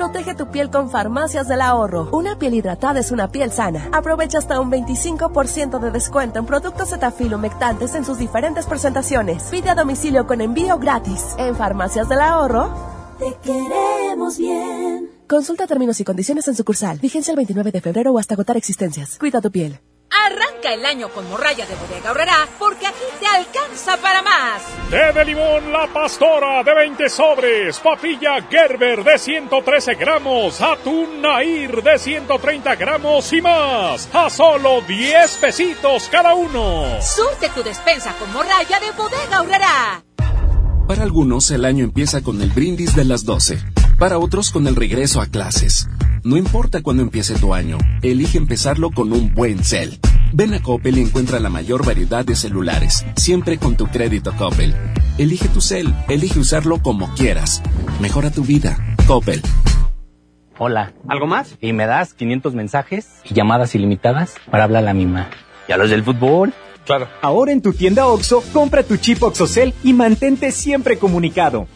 Protege tu piel con Farmacias del Ahorro. Una piel hidratada es una piel sana. Aprovecha hasta un 25% de descuento en productos Cetaphil humectantes en sus diferentes presentaciones. Pide a domicilio con envío gratis. En Farmacias del Ahorro. Te queremos bien. Consulta términos y condiciones en sucursal. Vigencia el 29 de febrero o hasta agotar existencias. Cuida tu piel. Arranca el año con morralla de bodega ahorrará porque aquí te alcanza para más. Té de limón La Pastora de 20 sobres, papilla Gerber de 113 gramos, atún Nair de 130 gramos y más. A solo 10 pesitos cada uno. Surte tu despensa con morralla de bodega ahorrará. Para algunos el año empieza con el brindis de las 12. Para otros con el regreso a clases. No importa cuándo empiece tu año, elige empezarlo con un buen cel. Ven a Coppel y encuentra la mayor variedad de celulares, siempre con tu crédito Coppel. Elige tu cel, elige usarlo como quieras. Mejora tu vida. Coppel. Hola. ¿Algo más? Y me das 500 mensajes y llamadas ilimitadas para hablar a la misma. ¿Y a los del fútbol? Claro. Ahora en tu tienda OXO, compra tu chip OXOCEL y mantente siempre comunicado.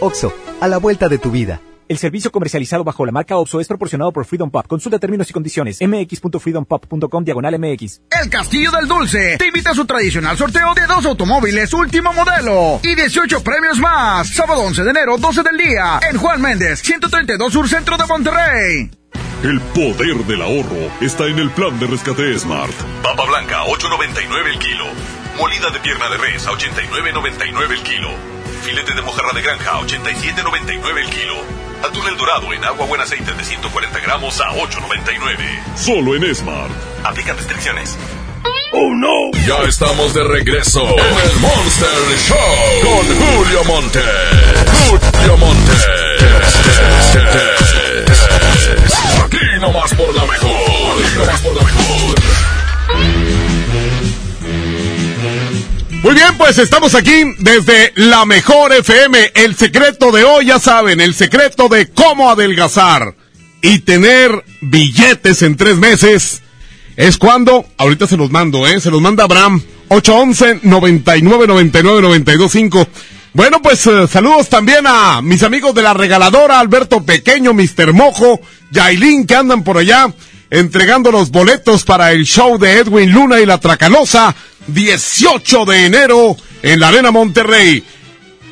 OXO, a la vuelta de tu vida. El servicio comercializado bajo la marca OPSO es proporcionado por Freedom Pop. Consulta términos y condiciones. mx.freedompop.com diagonal mx. El Castillo del Dulce te invita a su tradicional sorteo de dos automóviles último modelo y 18 premios más. Sábado 11 de enero, 12 del día, en Juan Méndez, 132 Sur Centro de Monterrey. El poder del ahorro está en el plan de rescate Smart. Papa blanca, 8.99 el kilo. Molida de pierna de res, a 89.99 el kilo. Filete de mojarra de granja, a 87.99 el kilo. Atún el dorado en agua buen aceite de 140 gramos a 8.99. Solo en Smart. Aplican restricciones. ¡Oh no! Ya estamos de regreso en el Monster Show con Julio Monte. Julio Monte. Aquí nomás por la mejor. Aquí nomás por la mejor. Muy bien, pues estamos aquí desde la mejor FM. El secreto de hoy, ya saben, el secreto de cómo adelgazar y tener billetes en tres meses es cuando, ahorita se los mando, ¿eh? Se los manda Abraham, 811 99 99 925 Bueno, pues eh, saludos también a mis amigos de la regaladora, Alberto Pequeño, Mr. Mojo, Yailin, que andan por allá entregando los boletos para el show de Edwin Luna y la Tracalosa, 18 de enero en la Arena Monterrey.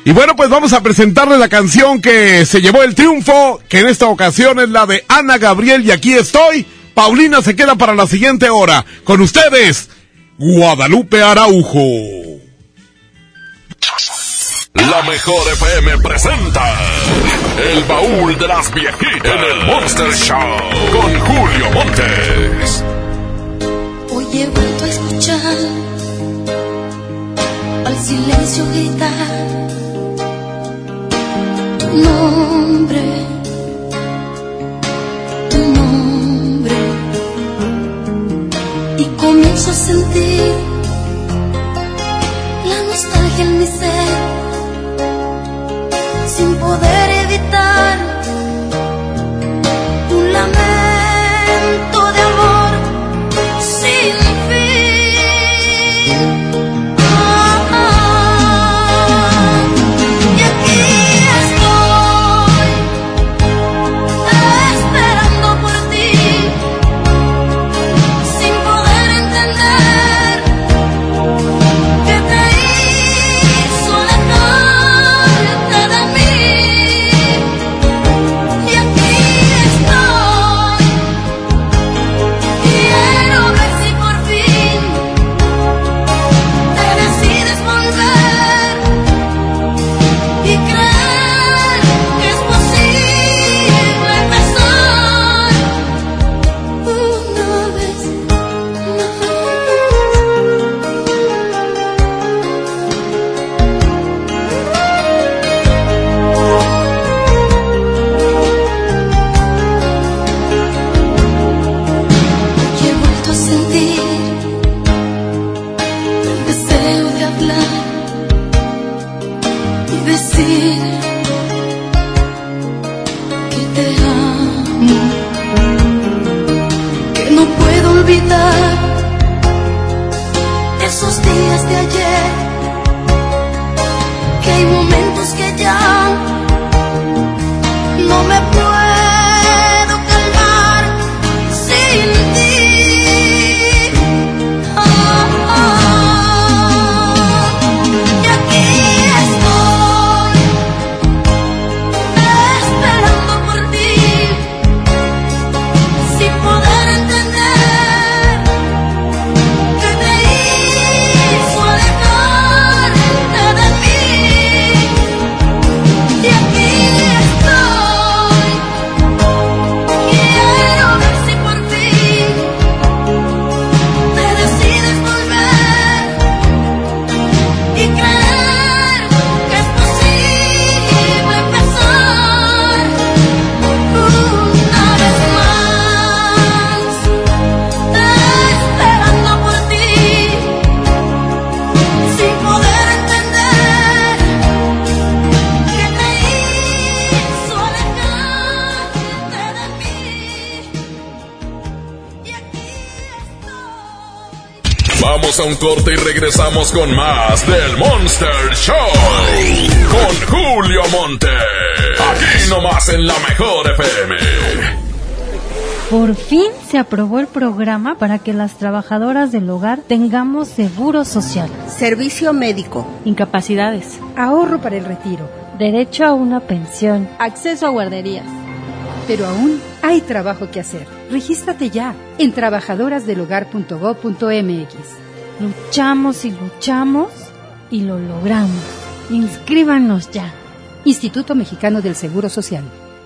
Y bueno, pues vamos a presentarle la canción que se llevó el triunfo, que en esta ocasión es la de Ana Gabriel y aquí estoy. Paulina se queda para la siguiente hora. Con ustedes, Guadalupe Araujo. La mejor FM presenta El baúl de las viejitas en el Monster Show con Julio Montes. Hoy he vuelto a escuchar al silencio gritar tu nombre, tu nombre, y comienzo a sentir la nostalgia en mi ser Vamos a un corte y regresamos con más del Monster Show. Con Julio Monte. Aquí nomás en la mejor FM. Por fin se aprobó el programa para que las trabajadoras del hogar tengamos seguro social, servicio médico, incapacidades, ahorro para el retiro, derecho a una pensión, acceso a guarderías. Pero aún hay trabajo que hacer. Regístrate ya en trabajadorasdelhogar.gov.mx. Luchamos y luchamos y lo logramos. Inscríbanos ya. Instituto Mexicano del Seguro Social.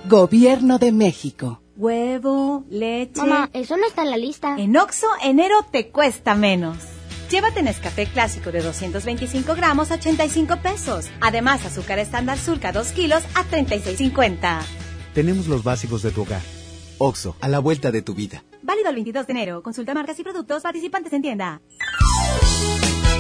Gobierno de México. Huevo, leche. Mamá, eso no está en la lista. En Oxo, enero te cuesta menos. Llévate Nescafé clásico de 225 gramos a 85 pesos. Además, azúcar estándar surca 2 kilos a 36.50. Tenemos los básicos de tu hogar. Oxo, a la vuelta de tu vida. Válido el 22 de enero. Consulta marcas y productos participantes en tienda.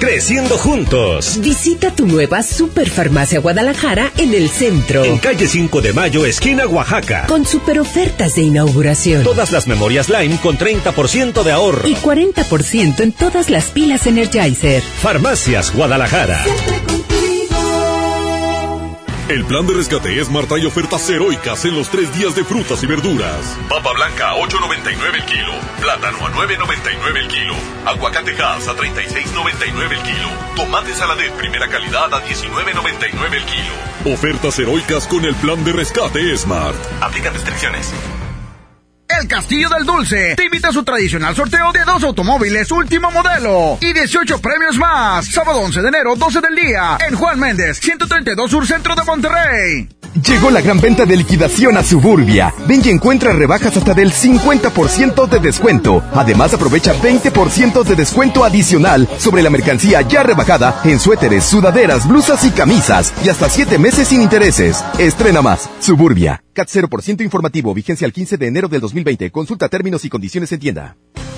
Creciendo juntos. Visita tu nueva Superfarmacia Guadalajara en el centro. En calle 5 de Mayo, esquina Oaxaca. Con super ofertas de inauguración. Todas las memorias Lime con 30% de ahorro. Y 40% en todas las pilas Energizer. Farmacias Guadalajara. El plan de rescate Smart trae ofertas heroicas en los tres días de frutas y verduras. Papa blanca a 8.99 el kilo. Plátano a 9.99 el kilo. Aguacate Hass a 36.99 el kilo. Tomate saladet primera calidad a 19.99 el kilo. Ofertas heroicas con el plan de rescate Smart. Aplican restricciones. El Castillo del Dulce te invita a su tradicional sorteo de dos automóviles último modelo y 18 premios más. Sábado 11 de enero, 12 del día, en Juan Méndez, 132 Sur Centro de Monterrey. Llegó la gran venta de liquidación a Suburbia. Ven y encuentra rebajas hasta del 50% de descuento. Además, aprovecha 20% de descuento adicional sobre la mercancía ya rebajada en suéteres, sudaderas, blusas y camisas. Y hasta 7 meses sin intereses. Estrena más. Suburbia. CAT 0% informativo. Vigencia el 15 de enero del 2020. Consulta términos y condiciones en tienda.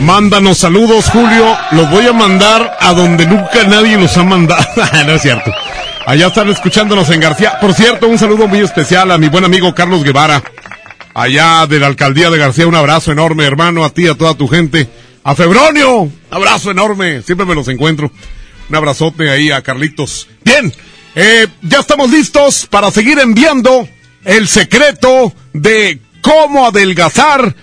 Mándanos saludos, Julio. Los voy a mandar a donde nunca nadie los ha mandado. no es cierto. Allá están escuchándonos en García. Por cierto, un saludo muy especial a mi buen amigo Carlos Guevara. Allá de la alcaldía de García. Un abrazo enorme, hermano, a ti, a toda tu gente. A Febronio, un abrazo enorme. Siempre me los encuentro. Un abrazote ahí a Carlitos. Bien, eh, ya estamos listos para seguir enviando el secreto de cómo adelgazar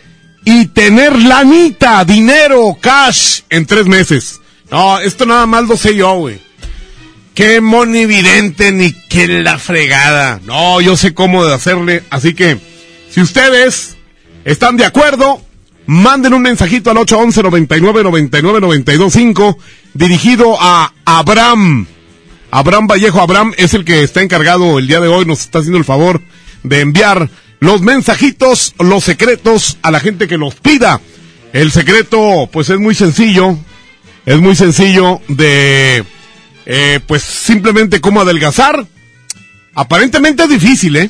y tener lanita, dinero, cash en tres meses. No, esto nada más lo sé yo, güey. Qué monividente ni qué la fregada. No, yo sé cómo de hacerle. Así que, si ustedes están de acuerdo, manden un mensajito al 811 99 99 925 dirigido a Abraham. Abraham Vallejo. Abraham es el que está encargado el día de hoy, nos está haciendo el favor de enviar los mensajitos, los secretos a la gente que los pida. El secreto, pues es muy sencillo. Es muy sencillo de, eh, pues simplemente cómo adelgazar. Aparentemente es difícil, ¿eh?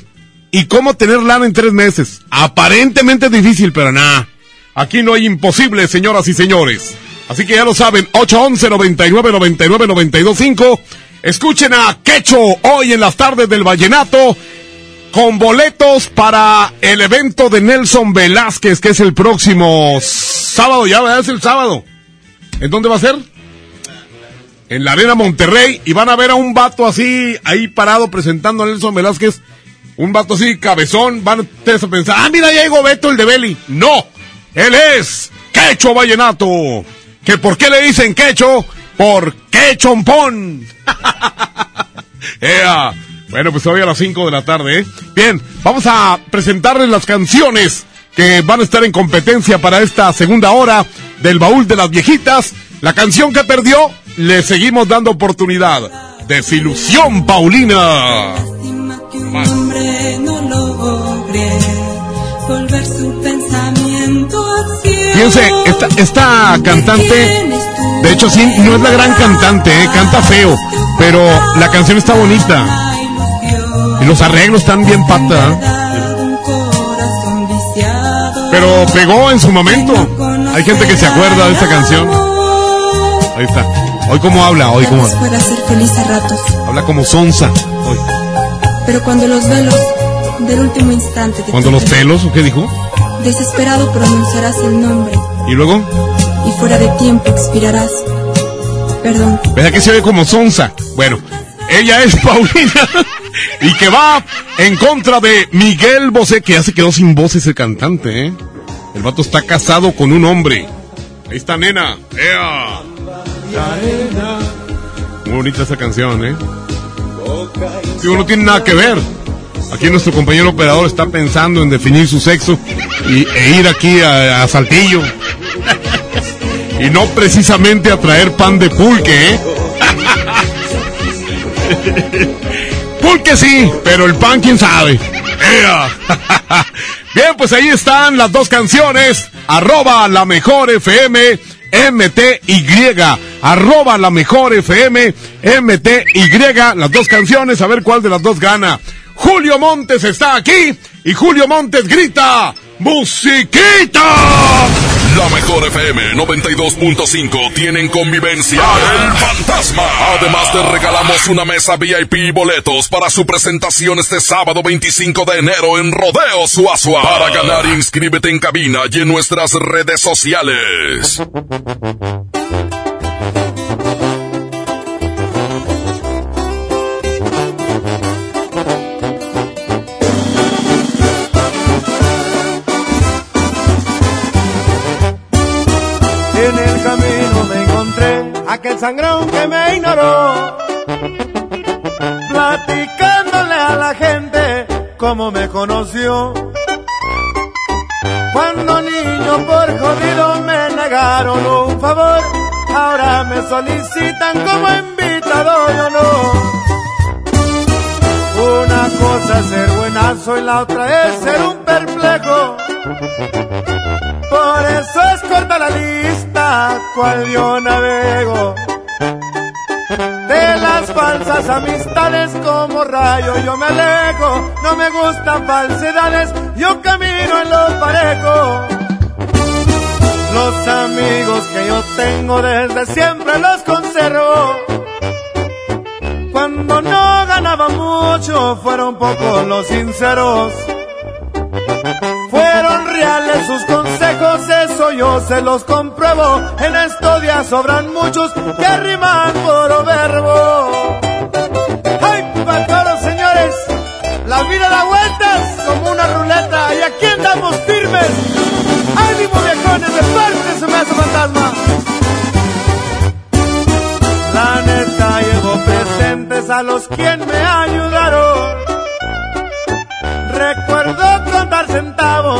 Y cómo tener lana en tres meses. Aparentemente es difícil, pero nada. Aquí no hay imposible, señoras y señores. Así que ya lo saben, 811 99 99 925. Escuchen a Quecho hoy en las tardes del Vallenato con boletos para el evento de Nelson Velázquez, que es el próximo sábado, ya. Es el sábado. ¿En dónde va a ser? en la Arena Monterrey y van a ver a un vato así, ahí parado presentando a Nelson Velázquez. Un vato así, cabezón. Van ustedes a pensar, ah, mira, ya llegó Beto, el de Belly. No, él es Quecho Vallenato. ¿Que por qué le dicen Quecho? Por Quechompón. Ea. Bueno, pues hoy a las 5 de la tarde, ¿eh? Bien, vamos a presentarles las canciones que van a estar en competencia para esta segunda hora del baúl de las viejitas. La canción que perdió, le seguimos dando oportunidad. Desilusión Paulina. Más. Fíjense, esta, esta cantante, de hecho sí, no es la gran cantante, ¿eh? canta feo, pero la canción está bonita. Y los arreglos están bien pata. Pero pegó en su momento. Hay gente que se acuerda de esta canción. Ahí está. Hoy cómo habla, hoy cómo habla. fuera ser feliz a ratos Habla como sonsa. Hoy. pero cuando los velos del último instante Cuando los pelos, ¿o qué dijo? desesperado pronunciarás el nombre Y luego, y fuera de tiempo expirarás perdón ¿verdad que se oye como sonsa? Bueno, ella es Paulina y que va en contra de Miguel Bosé, que ya se quedó sin voz ese cantante, ¿eh? El vato está casado con un hombre. Ahí está, nena. ¡Ea! Muy bonita esa canción, ¿eh? Digo, no tiene nada que ver. Aquí nuestro compañero operador está pensando en definir su sexo y, e ir aquí a, a Saltillo. y no precisamente a traer pan de pulque, ¿eh? Pulque sí, pero el pan quién sabe. Bien, pues ahí están las dos canciones. Arroba la mejor FM MTY. Arroba la mejor FM MTY. Las dos canciones, a ver cuál de las dos gana. Julio Montes está aquí y Julio Montes grita ¡Musiquita! La mejor FM 92.5 tienen convivencia El Fantasma. Además te regalamos una mesa VIP y boletos para su presentación este sábado 25 de enero en Rodeo Suazua. Para ganar inscríbete en cabina y en nuestras redes sociales. Aquel sangrón que me ignoró, platicándole a la gente cómo me conoció. Cuando niño por jodido me negaron un favor, ahora me solicitan como invitado yo no. Una cosa es ser buenazo y la otra es ser un perplejo. Por eso es corta la lista, yo navego. De las falsas amistades como rayo yo me alejo. No me gustan falsedades, yo camino en lo parejo. Los amigos que yo tengo desde siempre los conservo. Cuando no ganaba mucho, fueron pocos los sinceros. Fueron reales sus consejos, eso yo se los compruebo. En estos días sobran muchos que riman por verbo. ¡Ay, para señores! La vida da vueltas como una ruleta y aquí andamos firmes. ¡Ánimo, viejones! De parte se me hace fantasma. La neta llevo presentes a los quien me ayudaron. Recuerdo contar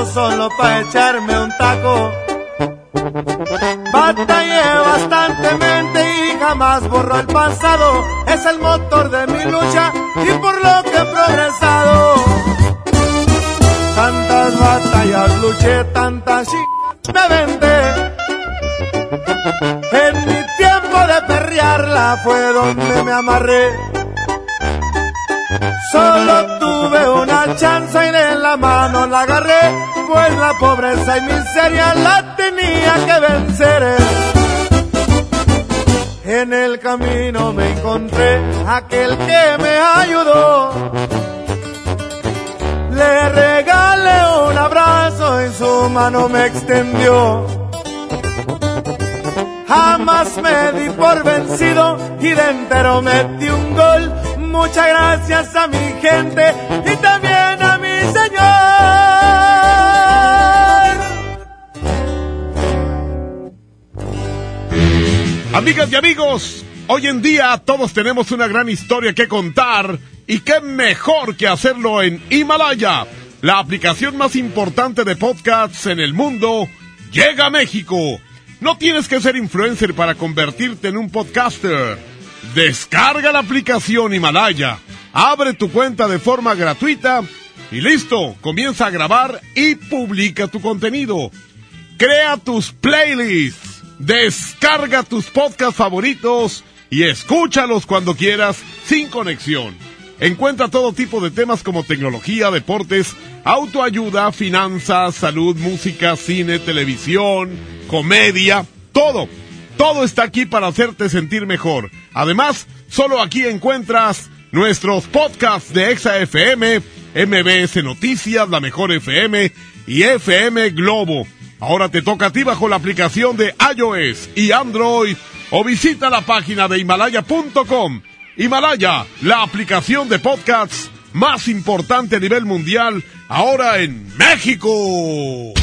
solo para echarme un taco. Batallé bastantemente y jamás borro el pasado. Es el motor de mi lucha y por lo que he progresado. Tantas batallas luché, tantas chicas me vendé. En mi tiempo de perrearla fue donde me amarré. Solo tuve una chance y de la mano la agarré, pues la pobreza y miseria la tenía que vencer. En el camino me encontré aquel que me ayudó. Le regalé un abrazo y su mano me extendió. jamás me di por vencido y de entero metí un gol. Muchas gracias a mi gente y también a mi Señor. Amigas y amigos, hoy en día todos tenemos una gran historia que contar y qué mejor que hacerlo en Himalaya, la aplicación más importante de podcasts en el mundo, llega a México. No tienes que ser influencer para convertirte en un podcaster. Descarga la aplicación Himalaya, abre tu cuenta de forma gratuita y listo, comienza a grabar y publica tu contenido. Crea tus playlists, descarga tus podcasts favoritos y escúchalos cuando quieras sin conexión. Encuentra todo tipo de temas como tecnología, deportes, autoayuda, finanzas, salud, música, cine, televisión, comedia, todo. Todo está aquí para hacerte sentir mejor. Además, solo aquí encuentras nuestros podcasts de Exa FM, MBS Noticias, La Mejor FM y FM Globo. Ahora te toca a ti bajo la aplicación de iOS y Android o visita la página de himalaya.com. Himalaya, la aplicación de podcasts más importante a nivel mundial, ahora en México.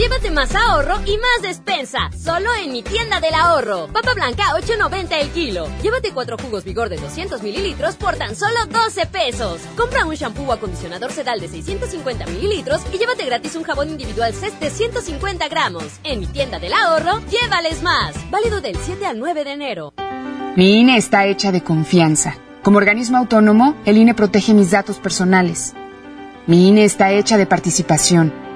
Llévate más ahorro y más despensa. Solo en mi tienda del ahorro. Papa blanca 8.90 el kilo. Llévate cuatro jugos vigor de 200 mililitros por tan solo 12 pesos. Compra un shampoo o acondicionador sedal de 650 mililitros y llévate gratis un jabón individual CES de 150 gramos. En mi tienda del ahorro, llévales más. Válido del 7 al 9 de enero. Mi INE está hecha de confianza. Como organismo autónomo, el INE protege mis datos personales. Mi INE está hecha de participación.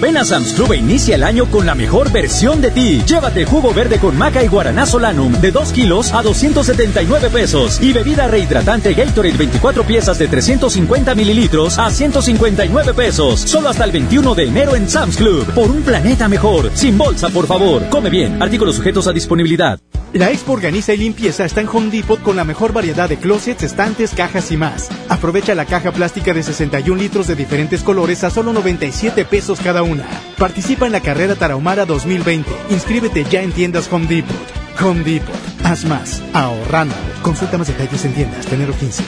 Ven a Sam's Club e inicia el año con la mejor versión de ti. Llévate jugo verde con maca y guaraná solanum de 2 kilos a 279 pesos. Y bebida rehidratante Gatorade 24 piezas de 350 mililitros a 159 pesos. Solo hasta el 21 de enero en Sam's Club. Por un planeta mejor. Sin bolsa, por favor. Come bien. Artículos sujetos a disponibilidad. La Expo Organiza y Limpieza está en Home Depot con la mejor variedad de closets, estantes, cajas y más. Aprovecha la caja plástica de 61 litros de diferentes colores a solo 97 pesos cada una. Participa en la carrera Tarahumara 2020. Inscríbete ya en tiendas Home Depot. Home Depot. Haz más. Ahorrando. Consulta más detalles en tiendas. Tenero 15.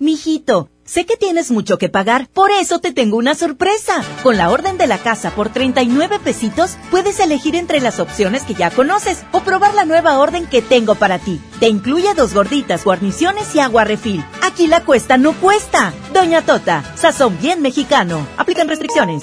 Mijito, sé que tienes mucho que pagar, por eso te tengo una sorpresa. Con la orden de la casa por 39 pesitos, puedes elegir entre las opciones que ya conoces o probar la nueva orden que tengo para ti. Te incluye dos gorditas, guarniciones y agua refil. Aquí la cuesta no cuesta. Doña Tota, sazón bien mexicano. Aplican restricciones.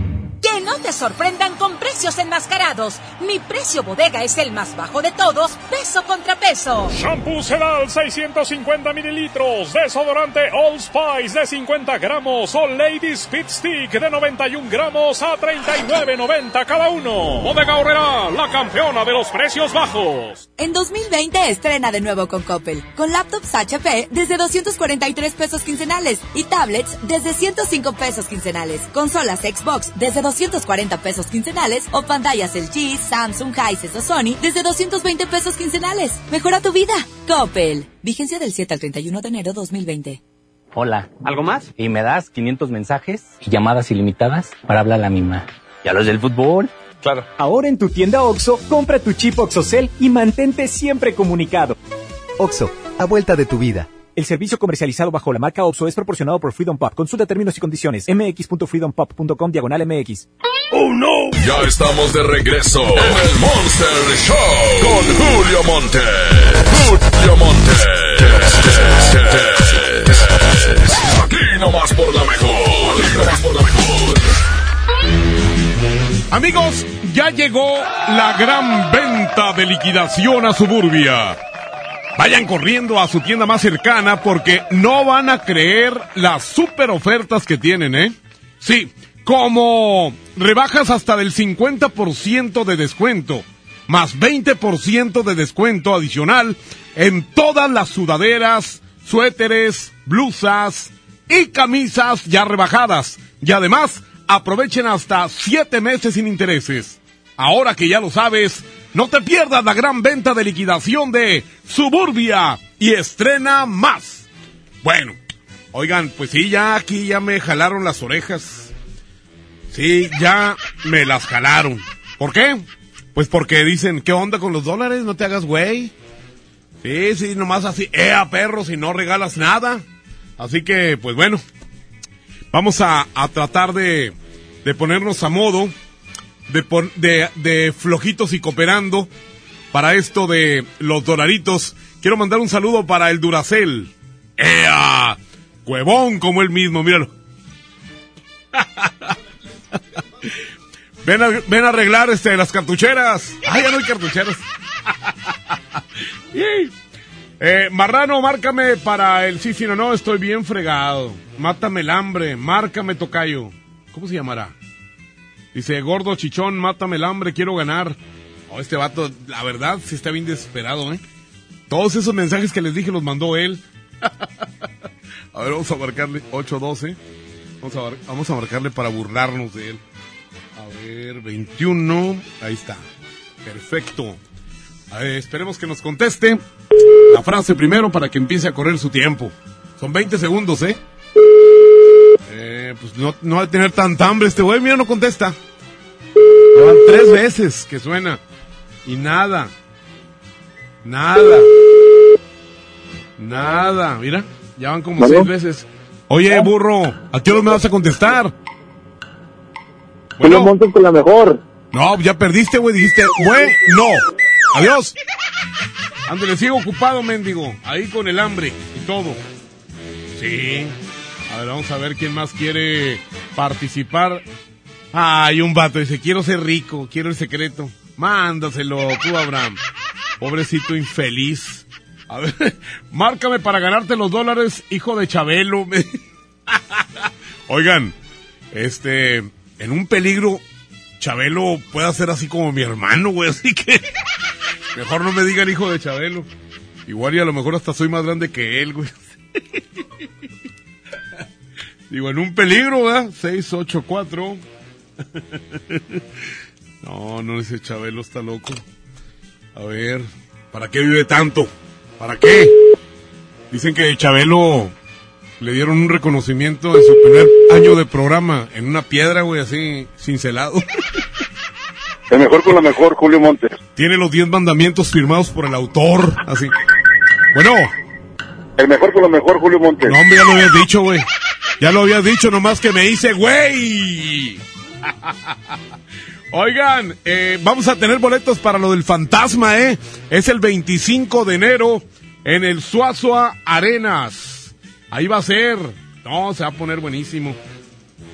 Que no te sorprendan con precios enmascarados. Mi precio bodega es el más bajo de todos, peso contra peso. Shampoo Sedal 650 mililitros, desodorante All Spice de 50 gramos o Ladies Fit Stick de 91 gramos a 39.90 cada uno. Bodega Horrera, la campeona de los precios bajos. En 2020 estrena de nuevo con Coppel, con laptops HP desde 243 pesos quincenales y tablets desde 105 pesos quincenales, consolas Xbox desde 240 pesos quincenales o pantallas LG, Samsung, Hisense o Sony desde 220 pesos quincenales. Mejora tu vida. Coppel. Vigencia del 7 al 31 de enero 2020. Hola. ¿Algo más? Y me das 500 mensajes y llamadas ilimitadas para hablar a la misma. ¿Y a los del fútbol? Claro. Ahora en tu tienda OXO, compra tu chip OXOCEL y mantente siempre comunicado. OXO, a vuelta de tu vida. El servicio comercializado bajo la marca OXO es proporcionado por Freedom Pop. Consulta términos y condiciones. mx.freedompop.com diagonal mx. ¡Oh, no! Ya estamos de regreso en el Monster Show con Julio Monte. Julio Monte. Aquí nomás por la mejor. Aquí nomás por la mejor. Amigos, ya llegó la gran venta de liquidación a Suburbia. Vayan corriendo a su tienda más cercana porque no van a creer las super ofertas que tienen, ¿eh? Sí, como rebajas hasta del 50% de descuento, más 20% de descuento adicional en todas las sudaderas, suéteres, blusas y camisas ya rebajadas. Y además, aprovechen hasta 7 meses sin intereses. Ahora que ya lo sabes, no te pierdas la gran venta de liquidación de Suburbia y estrena más. Bueno, oigan, pues sí, ya aquí ya me jalaron las orejas. Sí, ya me las jalaron. ¿Por qué? Pues porque dicen, ¿qué onda con los dólares? No te hagas güey. Sí, sí, nomás así, ¡eh, perro, si no regalas nada! Así que, pues bueno, vamos a, a tratar de, de ponernos a modo de, de, de flojitos y cooperando para esto de los dolaritos. Quiero mandar un saludo para el Duracel. ¡Ea! Huevón como él mismo, míralo. ven, a, ven a arreglar este, las cartucheras. ¡Ay, ya no hay cartucheras! eh, Marrano, márcame para el sí, sí, no, no, estoy bien fregado. Mátame el hambre, márcame tocayo. ¿Cómo se llamará? Dice, gordo chichón, mátame el hambre, quiero ganar. Oh, este vato, la verdad, sí está bien desesperado, ¿eh? Todos esos mensajes que les dije los mandó él. a ver, vamos a marcarle 812. Vamos a, vamos a marcarle para burlarnos de él. A ver, 21. Ahí está. Perfecto. A ver, esperemos que nos conteste la frase primero para que empiece a correr su tiempo. Son 20 segundos, ¿eh? Eh, pues no, no va a tener tanta hambre este güey. Mira, no contesta. Llevan tres veces que suena. Y nada. Nada. Nada. Mira, ya van como seis veces. Oye, burro, ¿a qué hora me vas a contestar? Bueno, montes con la mejor. No, ya perdiste, güey. Dijiste, güey, no. Adiós. Ándale, sigo ocupado, mendigo. Ahí con el hambre y todo. Sí. A ver, vamos a ver quién más quiere participar. Ay, un vato dice, quiero ser rico, quiero el secreto. Mándaselo tú, Abraham. Pobrecito infeliz. A ver, márcame para ganarte los dólares, hijo de Chabelo. Oigan, este, en un peligro, Chabelo puede ser así como mi hermano, güey, así que mejor no me digan hijo de Chabelo. Igual y a lo mejor hasta soy más grande que él, güey. Digo, en un peligro, ¿verdad? 684. no, no, ese Chabelo está loco. A ver, ¿para qué vive tanto? ¿Para qué? Dicen que Chabelo le dieron un reconocimiento en su primer año de programa en una piedra, güey, así, cincelado. El mejor con la mejor, Julio Montes. Tiene los 10 mandamientos firmados por el autor, así. Bueno. El mejor con lo mejor, Julio Montes. No, hombre, ya lo habías dicho, güey. Ya lo habías dicho, nomás que me hice, güey. Oigan, eh, vamos a tener boletos para lo del fantasma, ¿eh? Es el 25 de enero en el Suazua Arenas. Ahí va a ser. No, se va a poner buenísimo.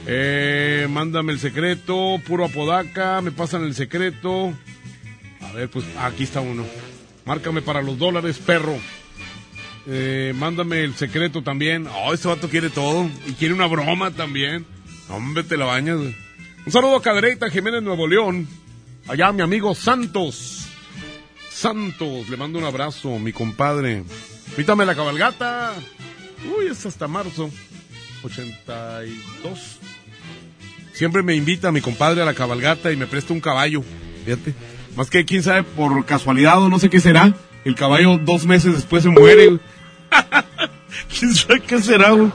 Eh, mándame el secreto, puro apodaca, me pasan el secreto. A ver, pues aquí está uno. Márcame para los dólares, perro. Eh, mándame el secreto también. Oh, este vato quiere todo. Y quiere una broma también. Hombre, te la bañas. Un saludo a Cadereyta Jiménez Nuevo León. Allá mi amigo Santos. Santos, le mando un abrazo, mi compadre. Invítame la cabalgata. Uy, es hasta marzo. 82. Siempre me invita mi compadre a la cabalgata y me presta un caballo. Fíjate. Más que quién sabe, por casualidad o no sé qué será. El caballo dos meses después se muere. ¿Quién sabe qué será, güey?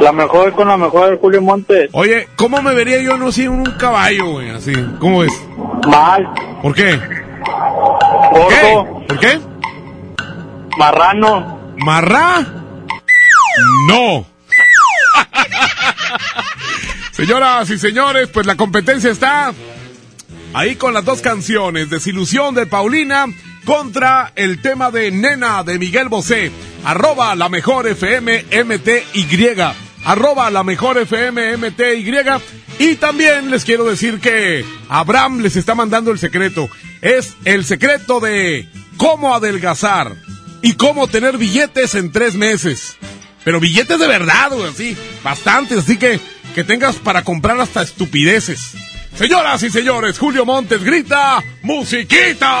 La mejor con la mejor, Julio Montes. Oye, ¿cómo me vería yo no sé un caballo, güey? Así, ¿cómo es? Mal. ¿Por qué? Gordo. ¿Por qué? Marrano. ¿Marrá? No. Señoras y señores, pues la competencia está ahí con las dos canciones, Desilusión de Paulina contra el tema de Nena de Miguel Bosé, arroba la mejor FM MTY, arroba la mejor FM MTY. Y también les quiero decir que Abraham les está mandando el secreto. Es el secreto de cómo adelgazar y cómo tener billetes en tres meses. Pero billetes de verdad, güey, así, bastantes, así que que tengas para comprar hasta estupideces. Señoras y señores, Julio Montes grita, musiquita.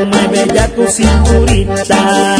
Mueve ya tu cinturita.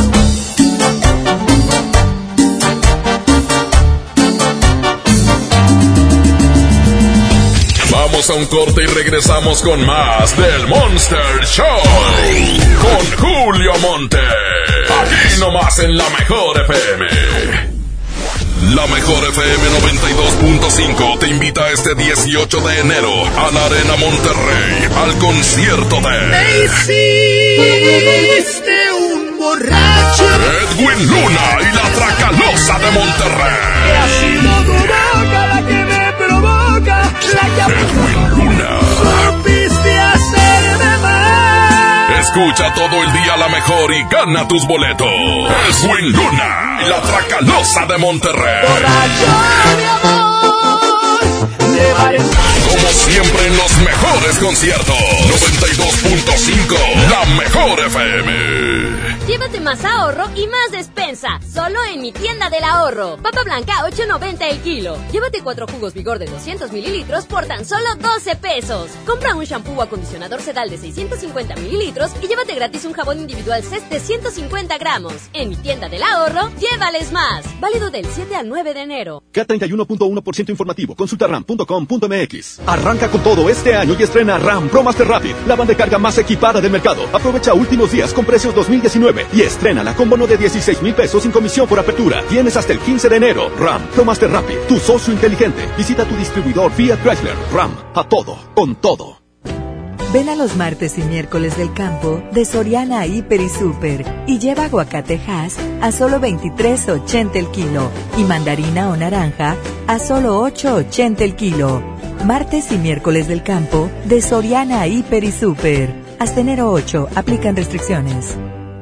Vamos a un corte y regresamos con más del Monster Show. Con Julio Monte. Aquí nomás en la mejor FM. La mejor FM 92.5 te invita este 18 de enero a la Arena Monterrey al concierto de hiciste un borracho. Edwin Luna y la Tracalosa de Monterrey. Edwin Luna. supiste hacerme mal. Escucha todo el día la mejor y gana tus boletos. Edwin Luna la Tracalosa de Monterrey. Como siempre en los mejores conciertos. 92.5, la mejor FM. Más ahorro y más despensa. Solo en mi tienda del ahorro. Papa blanca 8.90 el kilo. Llévate cuatro jugos vigor de 200 mililitros por tan solo 12 pesos. Compra un shampoo o acondicionador sedal de 650 mililitros y llévate gratis un jabón individual CES de 150 gramos. En mi tienda del ahorro, llévales más. Válido del 7 al 9 de enero. K31.1% informativo. Consulta ram.com.mx. Arranca con todo este año y estrena RAM Pro Master Rapid, la banda de carga más equipada del mercado. Aprovecha últimos días con precios 2019 y estrena con bono de 16 mil pesos sin comisión por apertura. Tienes hasta el 15 de enero. RAM Pro Master Rapid, tu socio inteligente. Visita tu distribuidor Fiat Chrysler. RAM, a todo, con todo. Ven a los martes y miércoles del campo de Soriana Hiper y Super y lleva aguacatejas a solo 23.80 el kilo y mandarina o naranja a solo 8.80 el kilo. Martes y miércoles del campo de Soriana Hiper y Super. Hasta enero 8 aplican restricciones.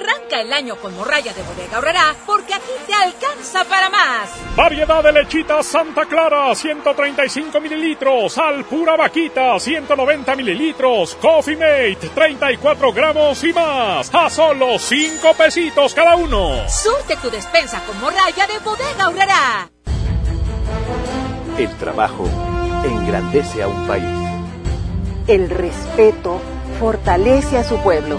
Arranca el año con morralla de bodega ahorrará porque aquí te alcanza para más. Variedad de lechita Santa Clara, 135 mililitros. Al pura vaquita, 190 mililitros. Coffee Mate, 34 gramos y más. A solo 5 pesitos cada uno. Surte tu despensa con morralla de bodega ahorrará. El trabajo engrandece a un país. El respeto fortalece a su pueblo.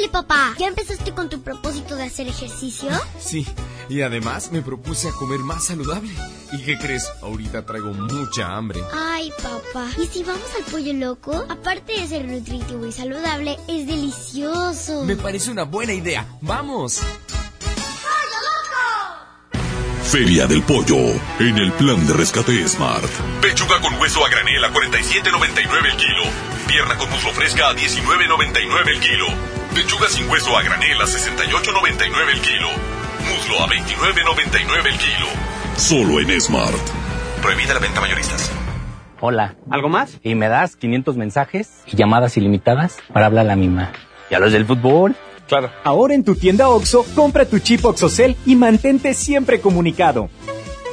Órale, papá, ¿ya empezaste con tu propósito de hacer ejercicio? Sí, y además me propuse a comer más saludable. ¿Y qué crees? Ahorita traigo mucha hambre. Ay, papá. ¿Y si vamos al pollo loco? Aparte de ser nutritivo y saludable, es delicioso. Me parece una buena idea. ¡Vamos! Feria del Pollo, en el plan de rescate Smart. Pechuga con hueso a granel a 47.99 el kilo. Pierna con muslo fresca a 19.99 el kilo. Pechuga sin hueso a granel a 68.99 el kilo. Muslo a 29.99 el kilo. Solo en Smart. Prohibida la venta mayoristas. Hola. ¿Algo más? Y me das 500 mensajes y llamadas ilimitadas para hablar a la misma. ¿Y a los del fútbol? Claro. Ahora en tu tienda OXO, compra tu chip OXOCEL y mantente siempre comunicado.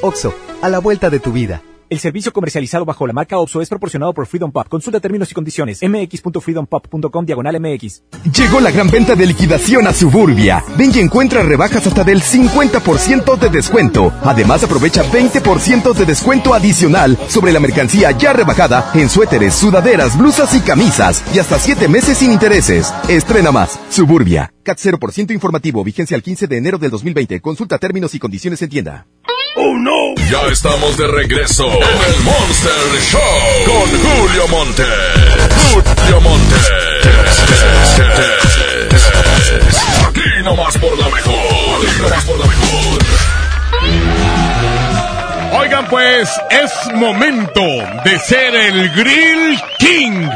OXO, a la vuelta de tu vida. El servicio comercializado bajo la marca OPSO es proporcionado por Freedom Pop. Consulta términos y condiciones. mx.freedompop.com diagonal mx. Llegó la gran venta de liquidación a Suburbia. Ven y encuentra rebajas hasta del 50% de descuento. Además aprovecha 20% de descuento adicional sobre la mercancía ya rebajada en suéteres, sudaderas, blusas y camisas. Y hasta 7 meses sin intereses. Estrena más. Suburbia. CAT 0% informativo. Vigencia al 15 de enero del 2020. Consulta términos y condiciones en tienda. ¡Oh, no! Ya estamos de regreso en el Monster Show con Julio Monte. Julio Monte. Aquí nomás por la mejor. Aquí nomás por la mejor. Oigan, pues es momento de ser el Grill King.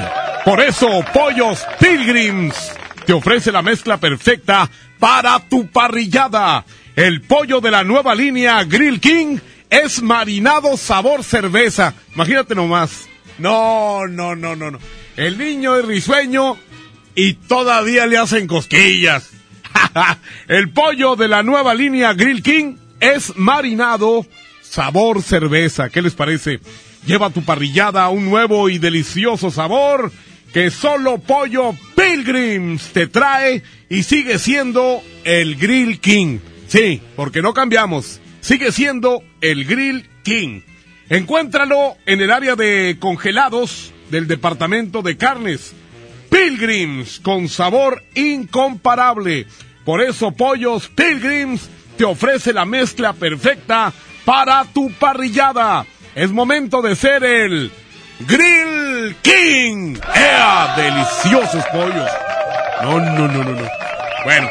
Por eso, Pollos Pilgrims te ofrece la mezcla perfecta para tu parrillada. El pollo de la nueva línea Grill King es marinado sabor cerveza. Imagínate nomás. No, no, no, no, no. El niño es risueño y todavía le hacen cosquillas. El pollo de la nueva línea Grill King es marinado sabor cerveza. ¿Qué les parece? Lleva tu parrillada un nuevo y delicioso sabor que solo Pollo Pilgrims te trae y sigue siendo el Grill King. Sí, porque no cambiamos. Sigue siendo el Grill King. Encuéntralo en el área de congelados del departamento de carnes. Pilgrims con sabor incomparable. Por eso Pollos Pilgrims te ofrece la mezcla perfecta para tu parrillada. Es momento de ser el Grill King. ¡Ea! Deliciosos pollos. No, no, no, no, no. Bueno,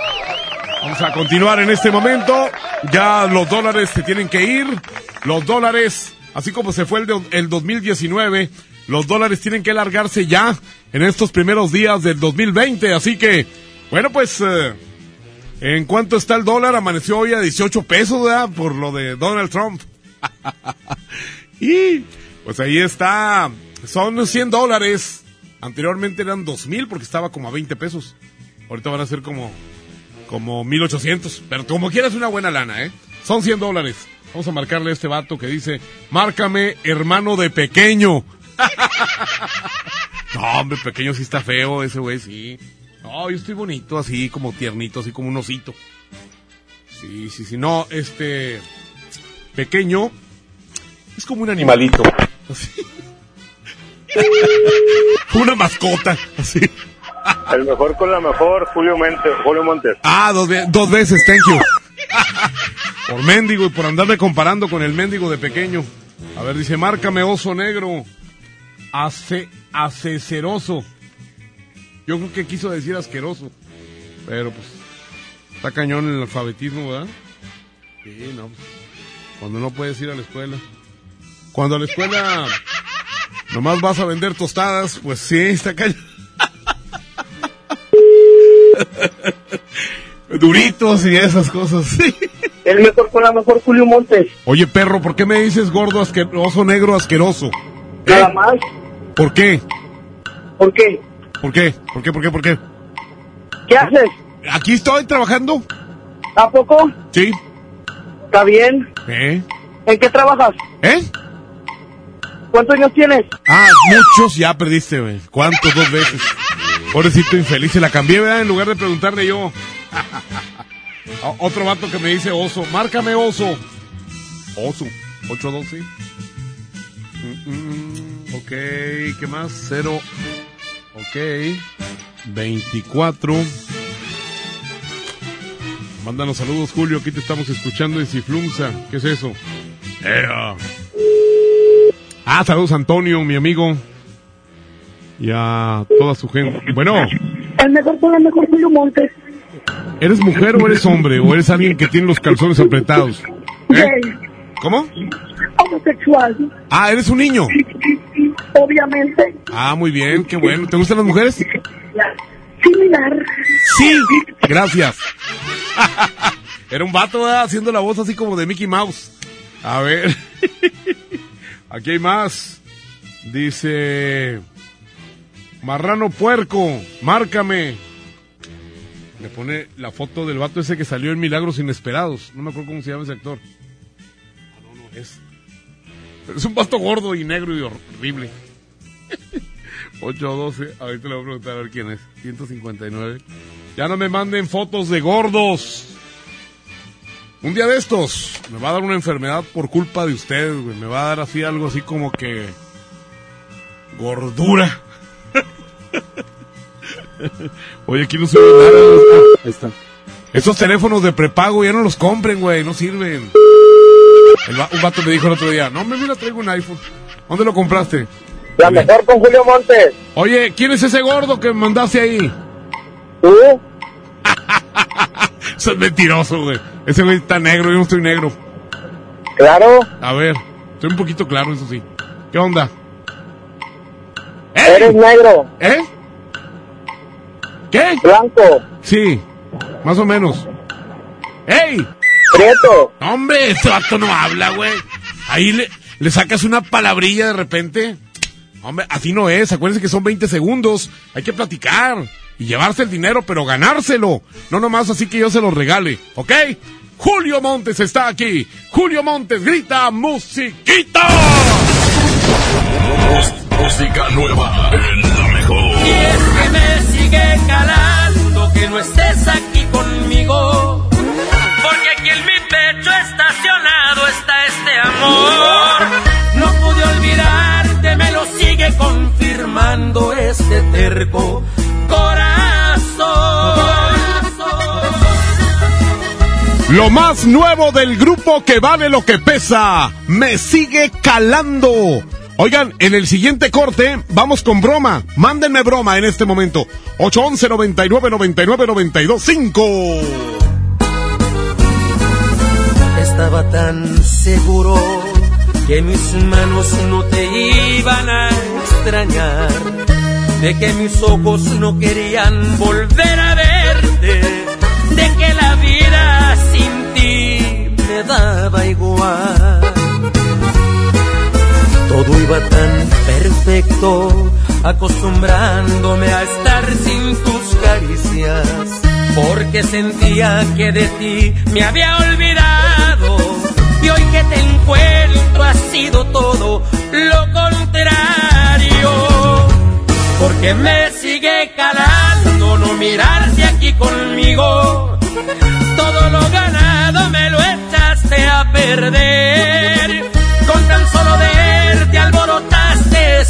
vamos a continuar en este momento. Ya los dólares se tienen que ir. Los dólares, así como se fue el, de- el 2019, los dólares tienen que largarse ya en estos primeros días del 2020. Así que, bueno, pues, eh, ¿en cuánto está el dólar? Amaneció hoy a 18 pesos, ¿verdad? Por lo de Donald Trump. y, pues ahí está. Son 100 dólares. Anteriormente eran 2000 porque estaba como a 20 pesos. Ahorita van a ser como, como 1800. Pero como quieras, una buena lana, ¿eh? Son 100 dólares. Vamos a marcarle a este vato que dice: Márcame, hermano de pequeño. no, hombre, pequeño sí está feo, ese güey, sí. No, yo estoy bonito, así como tiernito, así como un osito. Sí, sí, sí. No, este. Pequeño. Es como un animalito. Así. Una mascota, así. El mejor con la mejor, Julio Montes. Julio Montes. Ah, dos, dos veces, thank you. Por mendigo y por andarme comparando con el mendigo de pequeño. A ver, dice, márcame oso negro. Ace, aceceroso. Yo creo que quiso decir asqueroso. Pero pues, está cañón el alfabetismo, ¿verdad? Sí, no. pues, Cuando no puedes ir a la escuela. Cuando a la escuela nomás vas a vender tostadas, pues sí, está cañón. Duritos y esas cosas. El mejor con la mejor, Julio Montes. Oye, perro, ¿por qué me dices gordo, asqueroso, negro, asqueroso? Nada más. ¿Por qué? ¿Por qué? ¿Por qué? ¿Por qué? ¿Por qué? ¿Por qué? ¿Qué haces? Aquí estoy trabajando. ¿A poco? Sí. ¿Está bien? ¿Eh? ¿En qué trabajas? ¿Eh? ¿Cuántos años tienes? Ah, muchos ya perdiste, güey. ¿Cuántos? Dos veces. Pobrecito infeliz, se la cambié, ¿verdad? En lugar de preguntarle yo. Otro vato que me dice oso. Márcame oso. Oso. 812. Mm, mm, ok, ¿qué más? Cero. Ok. 24. Mándanos saludos, Julio. Aquí te estamos escuchando en Ciflunza. ¿Qué es eso? Ea. Ah, saludos, Antonio, mi amigo. Y a toda su gente. Bueno, El mejor con la mejor, Julio Montes. ¿eres mujer o eres hombre? ¿O eres alguien que tiene los calzones apretados? Gay. ¿Cómo? Homosexual. Ah, ¿eres un niño? Obviamente. Ah, muy bien, qué bueno. ¿Te gustan las mujeres? Similar. Sí, gracias. Era un vato ¿verdad? haciendo la voz así como de Mickey Mouse. A ver. Aquí hay más. Dice... Marrano puerco, márcame. Me pone la foto del vato ese que salió en Milagros Inesperados. No me acuerdo cómo se llama ese actor. No, no, es... Es un vato gordo y negro y horrible. 812, ahorita le voy a preguntar a ver quién es. 159. Ya no me manden fotos de gordos. Un día de estos me va a dar una enfermedad por culpa de ustedes, güey. Me va a dar así algo así como que gordura. Oye, aquí no se ve nada. Ah, ahí están. Estos teléfonos de prepago ya no los compren, güey, no sirven. El va- un vato me dijo el otro día, no, me mira, traigo un iPhone. ¿Dónde lo compraste? La mejor con Julio Montes. Oye, ¿quién es ese gordo que me mandaste ahí? ¿Tú? Eso es mentiroso, güey. Ese güey está negro, yo no estoy negro. Claro. A ver, estoy un poquito claro, eso sí. ¿Qué onda? Eres negro. ¿Eh? ¿Qué? Blanco. Sí, más o menos. ¡Ey! Prieto. Hombre, este vato no habla, güey. Ahí le, le sacas una palabrilla de repente. Hombre, así no es. Acuérdense que son 20 segundos. Hay que platicar. Y llevarse el dinero, pero ganárselo. No nomás así que yo se lo regale. ¿Ok? Julio Montes está aquí. Julio Montes grita musiquita. Música nueva en la mejor. Y es que me sigue calando que no estés aquí conmigo. Porque aquí en mi pecho estacionado está este amor. No pude olvidarte, me lo sigue confirmando este terco corazón. Lo más nuevo del grupo que vale lo que pesa. Me sigue calando. Oigan, en el siguiente corte vamos con broma. Mándenme broma en este momento. 811 99 99 92 5. Estaba tan seguro que mis manos no te iban a extrañar, de que mis ojos no querían volver a verte, de que la vida sin ti me daba igual. Todo iba tan perfecto, acostumbrándome a estar sin tus caricias, porque sentía que de ti me había olvidado. Y hoy que te encuentro ha sido todo lo contrario, porque me sigue calando no mirarse aquí conmigo. Todo lo ganado me lo echaste a perder.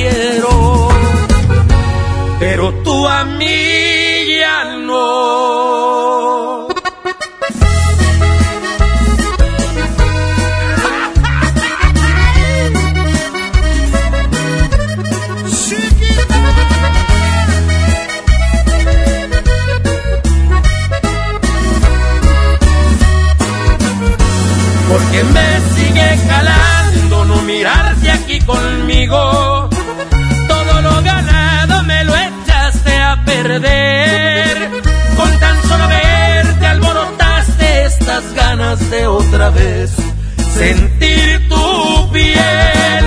Quiero. Pero tú a mí de otra vez sentir tu piel.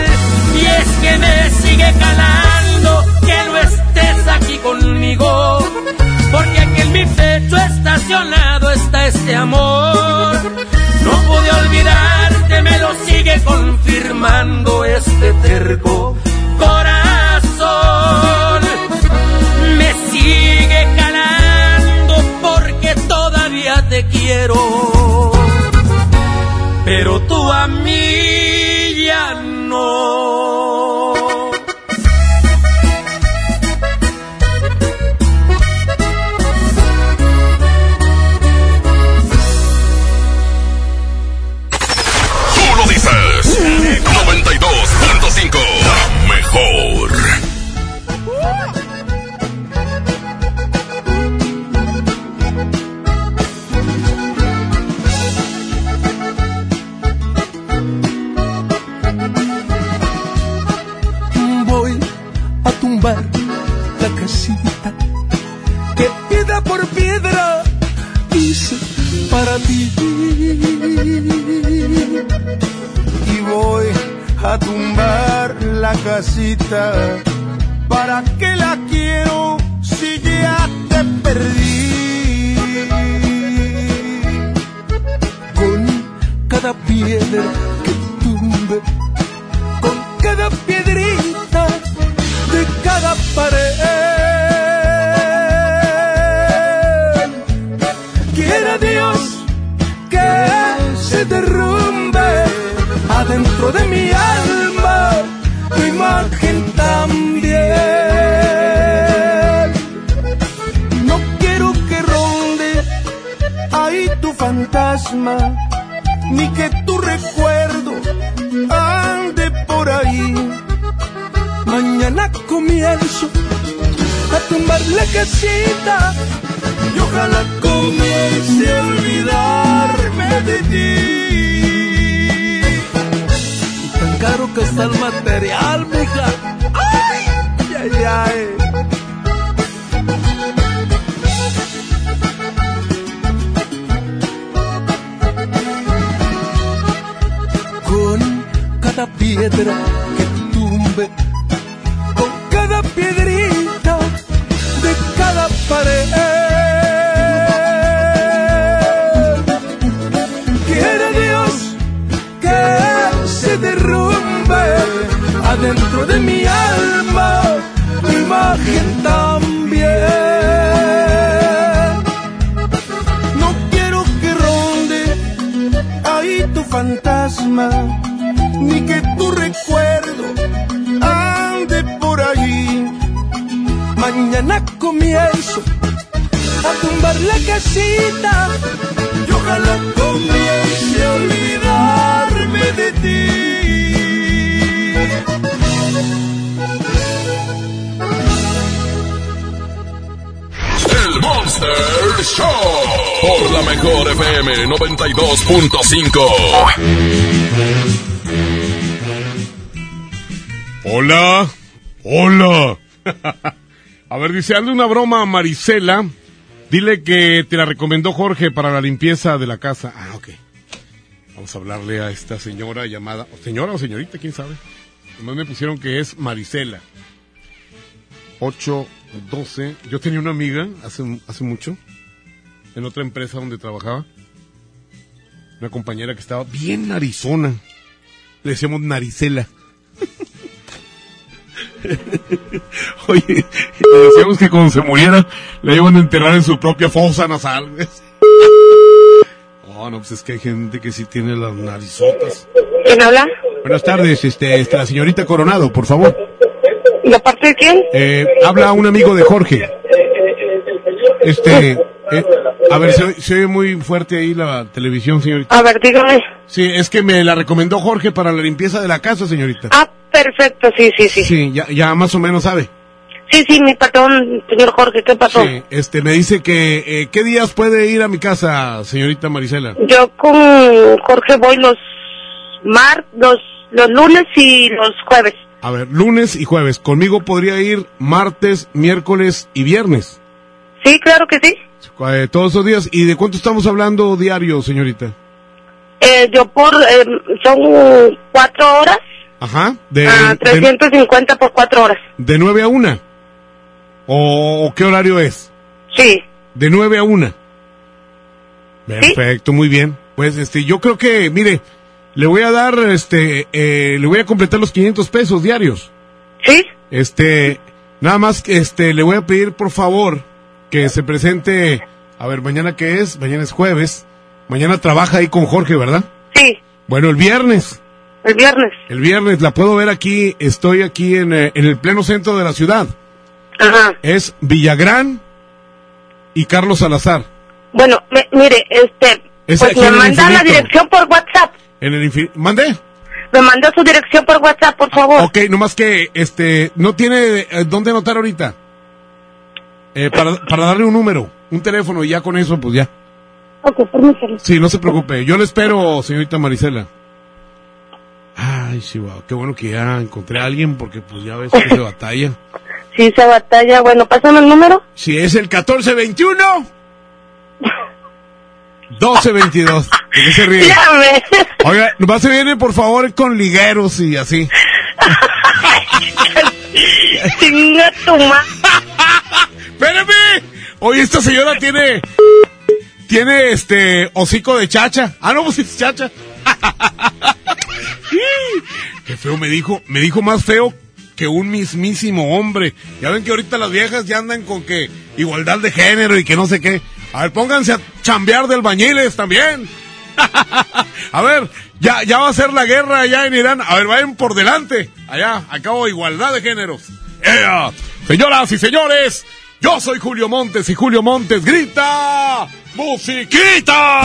Y es que me sigue calando que no estés aquí conmigo. Porque aquí en mi pecho estacionado está este amor. No pude olvidarte, me lo sigue confirmando este terco corazón. Me sigue calando porque todavía te quiero. Dice, hazle una broma a Marisela. Dile que te la recomendó Jorge para la limpieza de la casa. Ah, ok. Vamos a hablarle a esta señora llamada, o señora o señorita, quién sabe. Nomás me pusieron que es Marisela. 812. Yo tenía una amiga hace, hace mucho, en otra empresa donde trabajaba. Una compañera que estaba bien narizona. Le decíamos Naricela. Oye, le decíamos que cuando se muriera la iban a enterrar en su propia fosa nasal. Oh, no, pues es que hay gente que sí tiene las narizotas. ¿Quién habla? Buenas tardes, este, este, la señorita Coronado, por favor. ¿De parte de quién? Eh, habla un amigo de Jorge. Este, eh, a ver, se, se oye muy fuerte ahí la televisión, señorita. A ver, dígame. Sí, es que me la recomendó Jorge para la limpieza de la casa, señorita. Ah, perfecto, sí, sí, sí. Sí, ya, ya más o menos sabe. Sí, sí, mi patrón, señor Jorge, ¿qué pasó? Sí, este, me dice que, eh, ¿qué días puede ir a mi casa, señorita Marisela? Yo con Jorge voy los mar, los, los lunes y los jueves. A ver, lunes y jueves. Conmigo podría ir martes, miércoles y viernes. Sí, claro que sí. Eh, todos esos días. ¿Y de cuánto estamos hablando diario, señorita? Eh, yo por, eh, son cuatro horas, Ajá. De, a de, 350 por cuatro horas. de 9 a 1. ¿O, o qué horario es? Sí. De 9 a 1. Perfecto, muy bien. Pues este, yo creo que, mire, le voy a dar, este, eh, le voy a completar los 500 pesos diarios. ¿Sí? Este, nada más, este, le voy a pedir por favor que se presente, a ver, mañana qué es, mañana es jueves, mañana trabaja ahí con Jorge, ¿verdad? Sí. Bueno, el viernes, El viernes. el viernes la puedo ver aquí, estoy aquí en, eh, en el pleno centro de la ciudad. Ajá. Es Villagrán y Carlos Salazar. Bueno, me- mire, este, Es pues me manda la dirección por WhatsApp. En el infinito. ¿Mande? Me manda su dirección por WhatsApp, por favor. Ok, nomás que, este, no tiene eh, dónde anotar ahorita. Eh, para, para darle un número, un teléfono y ya con eso, pues ya. Ok, permítame. Sí, no se preocupe. Yo le espero, señorita Marisela. Ay, Chihuahua, qué bueno que ya encontré a alguien porque pues ya ves que se batalla. Sí, se batalla. Bueno, pásame el número. Si es el 1421 1222. ¿De qué se ríe? Llame. Oiga, nomás se viene por favor con ligueros y así. Chinga tu ¡Espérame! Oye, esta señora tiene. Tiene este. hocico de chacha. Ah, no, pues es chacha. Qué feo me dijo. Me dijo más feo que un mismísimo hombre. Ya ven que ahorita las viejas ya andan con que igualdad de género y que no sé qué. A ver, pónganse a chambear de albañiles también. a ver, ya, ya va a ser la guerra allá en Irán. A ver, vayan por delante. Allá, acabo igualdad de géneros. Señoras y señores, yo soy Julio Montes y Julio Montes grita ¡Musiquita!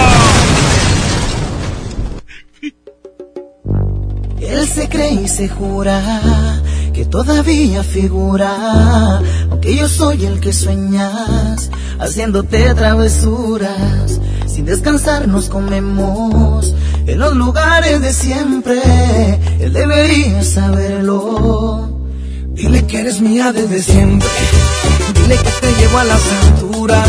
Él se cree y se jura que todavía figura, aunque yo soy el que sueñas, haciéndote travesuras. Sin descansar nos comemos en los lugares de siempre. Él debería saberlo. Dile que eres mía desde siempre. Dile que te llevo a las alturas.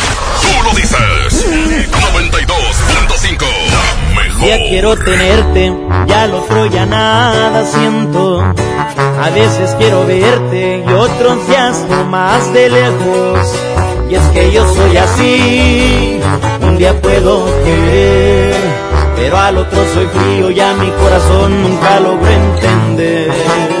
Lo dices. 92.5. La mejor. Ya quiero tenerte, ya lo otro ya nada siento. A veces quiero verte y otros días más de lejos. Y es que yo soy así, un día puedo querer, pero al otro soy frío y a mi corazón nunca logro entender.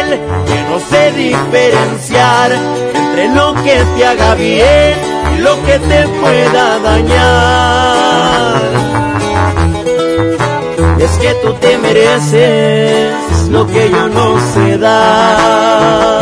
que no sé diferenciar entre lo que te haga bien y lo que te pueda dañar. Es que tú te mereces lo que yo no sé dar.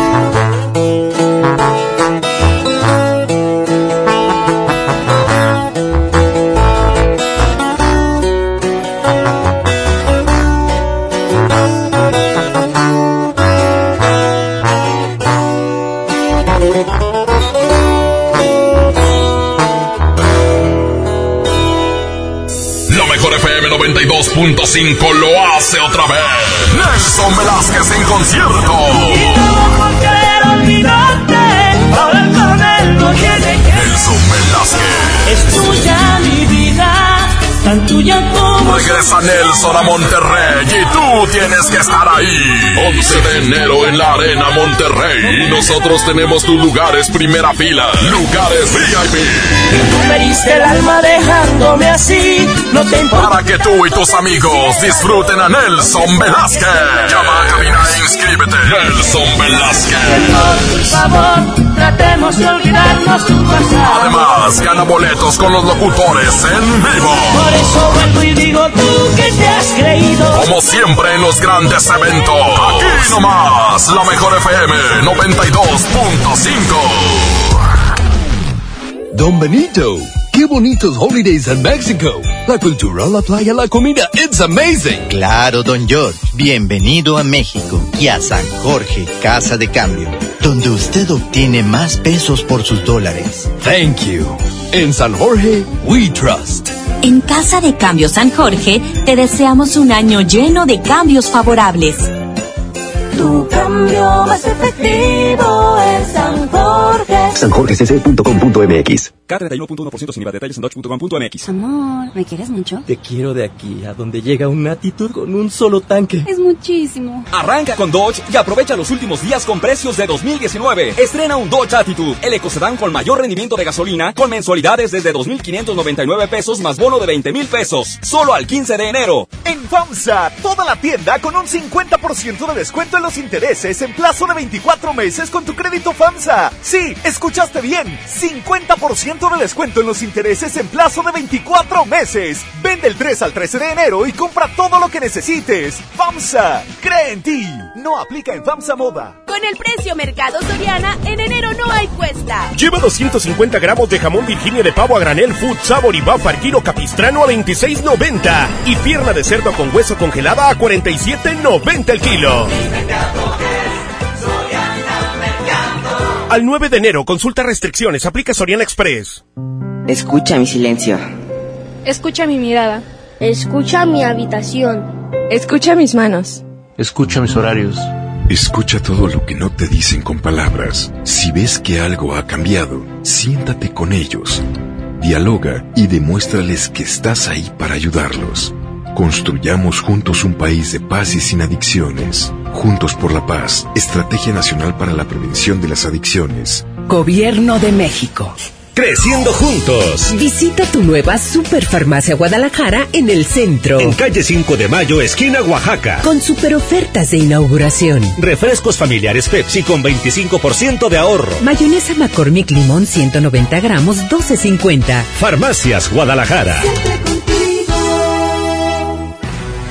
92.5 lo hace otra vez. Nelson Velázquez en concierto. Nelson Velázquez. Es tuya mi vida, tan tuya como Regresa Nelson a Monterrey y tú tienes que estar ahí. 11 de enero en la Arena Monterrey. Nosotros tenemos tus lugares primera fila. Lugares VIP. Tú me diste el alma dejándome así, no te importa. Para que tú y tus amigos disfruten a Nelson Velázquez. Llama a cabina e inscríbete. Nelson Velázquez. Por favor, tratemos de olvidarnos tu pasado. Además, gana boletos con los locutores en vivo. Por eso vuelvo y digo tú que te has creído. Como siempre en los grandes eventos. Aquí nomás, la mejor FM 92.5. Don Benito, qué bonitos holidays en México. La cultura, la playa, la comida, it's amazing. Claro, don George. Bienvenido a México y a San Jorge, Casa de Cambio, donde usted obtiene más pesos por sus dólares. Thank you. En San Jorge, we trust. En Casa de Cambio San Jorge te deseamos un año lleno de cambios favorables. Tu cambio más efectivo en San Jorge. sanjorgecc.com.mx K31.1% sin IVA. Detalles en dodge.com.mx. Amor, ¿me quieres mucho? Te quiero de aquí a donde llega una actitud con un solo tanque. Es muchísimo. Arranca con Dodge y aprovecha los últimos días con precios de 2019. Estrena un Dodge Attitude, el ecocedán con mayor rendimiento de gasolina, con mensualidades desde 2.599 pesos más bono de 20 mil pesos. Solo al 15 de enero. En FAMSA, toda la tienda con un 50% de descuento en los intereses en plazo de 24 meses con tu crédito FAMSA. Sí, escuchaste bien. 50% de descuento en los intereses en plazo de 24 meses. Vende el 3 al 13 de enero y compra todo lo que necesites. FAMSA, cree en ti. No aplica en FAMSA Moda. Con el precio Mercado Soriana, en enero no hay cuesta. Lleva 250 gramos de jamón Virginia de pavo a granel Food Sabor y Buffer Kilo Capistrano a 26.90 y pierna de cerdo con hueso congelada a 47.90 el kilo. Al 9 de enero, consulta restricciones, aplica Soriana Express. Escucha mi silencio. Escucha mi mirada. Escucha mi habitación. Escucha mis manos. Escucha mis horarios. Escucha todo lo que no te dicen con palabras. Si ves que algo ha cambiado, siéntate con ellos. Dialoga y demuéstrales que estás ahí para ayudarlos. Construyamos juntos un país de paz y sin adicciones. Juntos por la paz. Estrategia Nacional para la Prevención de las Adicciones. Gobierno de México. Creciendo juntos. Visita tu nueva Superfarmacia Guadalajara en el centro. En calle 5 de Mayo, esquina Oaxaca. Con super ofertas de inauguración. Refrescos familiares Pepsi con 25% de ahorro. Mayonesa McCormick Limón 190 gramos 12.50. Farmacias Guadalajara.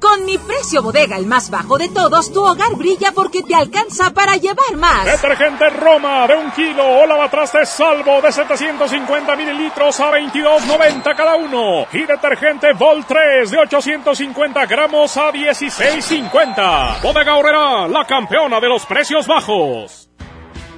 Con mi precio bodega, el más bajo de todos, tu hogar brilla porque te alcanza para llevar más. Detergente Roma de un kilo o lavatrastes salvo de 750 mililitros a 22.90 cada uno. Y detergente Vol 3 de 850 gramos a 16.50. Bodega Horrera, la campeona de los precios bajos.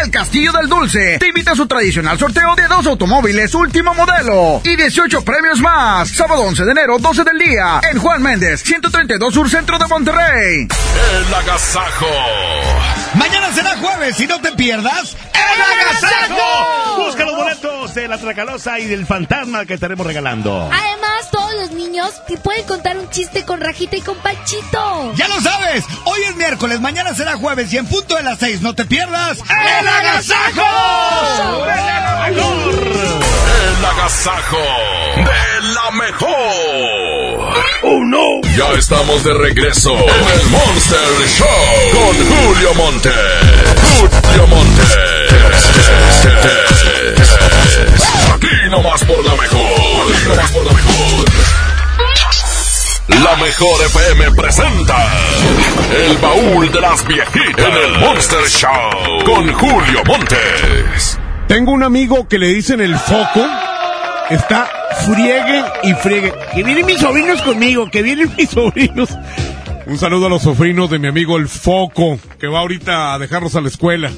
El Castillo del Dulce te invita a su tradicional sorteo de dos automóviles último modelo y 18 premios más. Sábado 11 de enero, 12 del día, en Juan Méndez, 132 Sur Centro de Monterrey. El agasajo. Mañana será jueves y no te pierdas ¡El agasajo! Busca los boletos de la Tracalosa y del Fantasma que estaremos regalando. Además, todos los niños te pueden contar un chiste con Rajita y con Panchito. ¡Ya lo sabes! Hoy es miércoles, mañana será jueves y en punto de las seis no te pierdas ¡El agasajo! ¡El mejor! El agasajo de la mejor. ¡Oh, no! Ya estamos de regreso en el Monster Show con Julio Monte. Julio Monte. Aquí nomás por la mejor. Aquí nomás por la mejor. La mejor FM presenta El baúl de las viejitas en el Monster Show con Julio Montes. Tengo un amigo que le dicen el foco. Está friegue y friegue. Que vienen mis sobrinos conmigo, que vienen mis sobrinos. Un saludo a los sobrinos de mi amigo el Foco, que va ahorita a dejarlos a la escuela.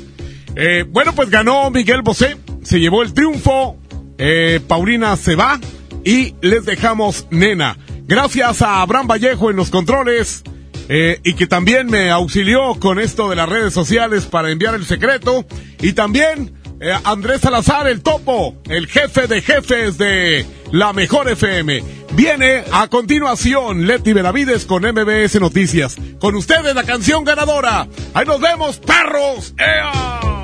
Eh, bueno, pues ganó Miguel Bosé, se llevó el triunfo. Eh, Paulina se va y les dejamos nena. Gracias a Abraham Vallejo en los controles. Eh, y que también me auxilió con esto de las redes sociales para enviar el secreto. Y también eh, Andrés Salazar, el topo, el jefe de jefes de la mejor FM. Viene a continuación Leti Benavides con MBS Noticias. Con ustedes la canción ganadora. Ahí nos vemos, perros. ¡Ea!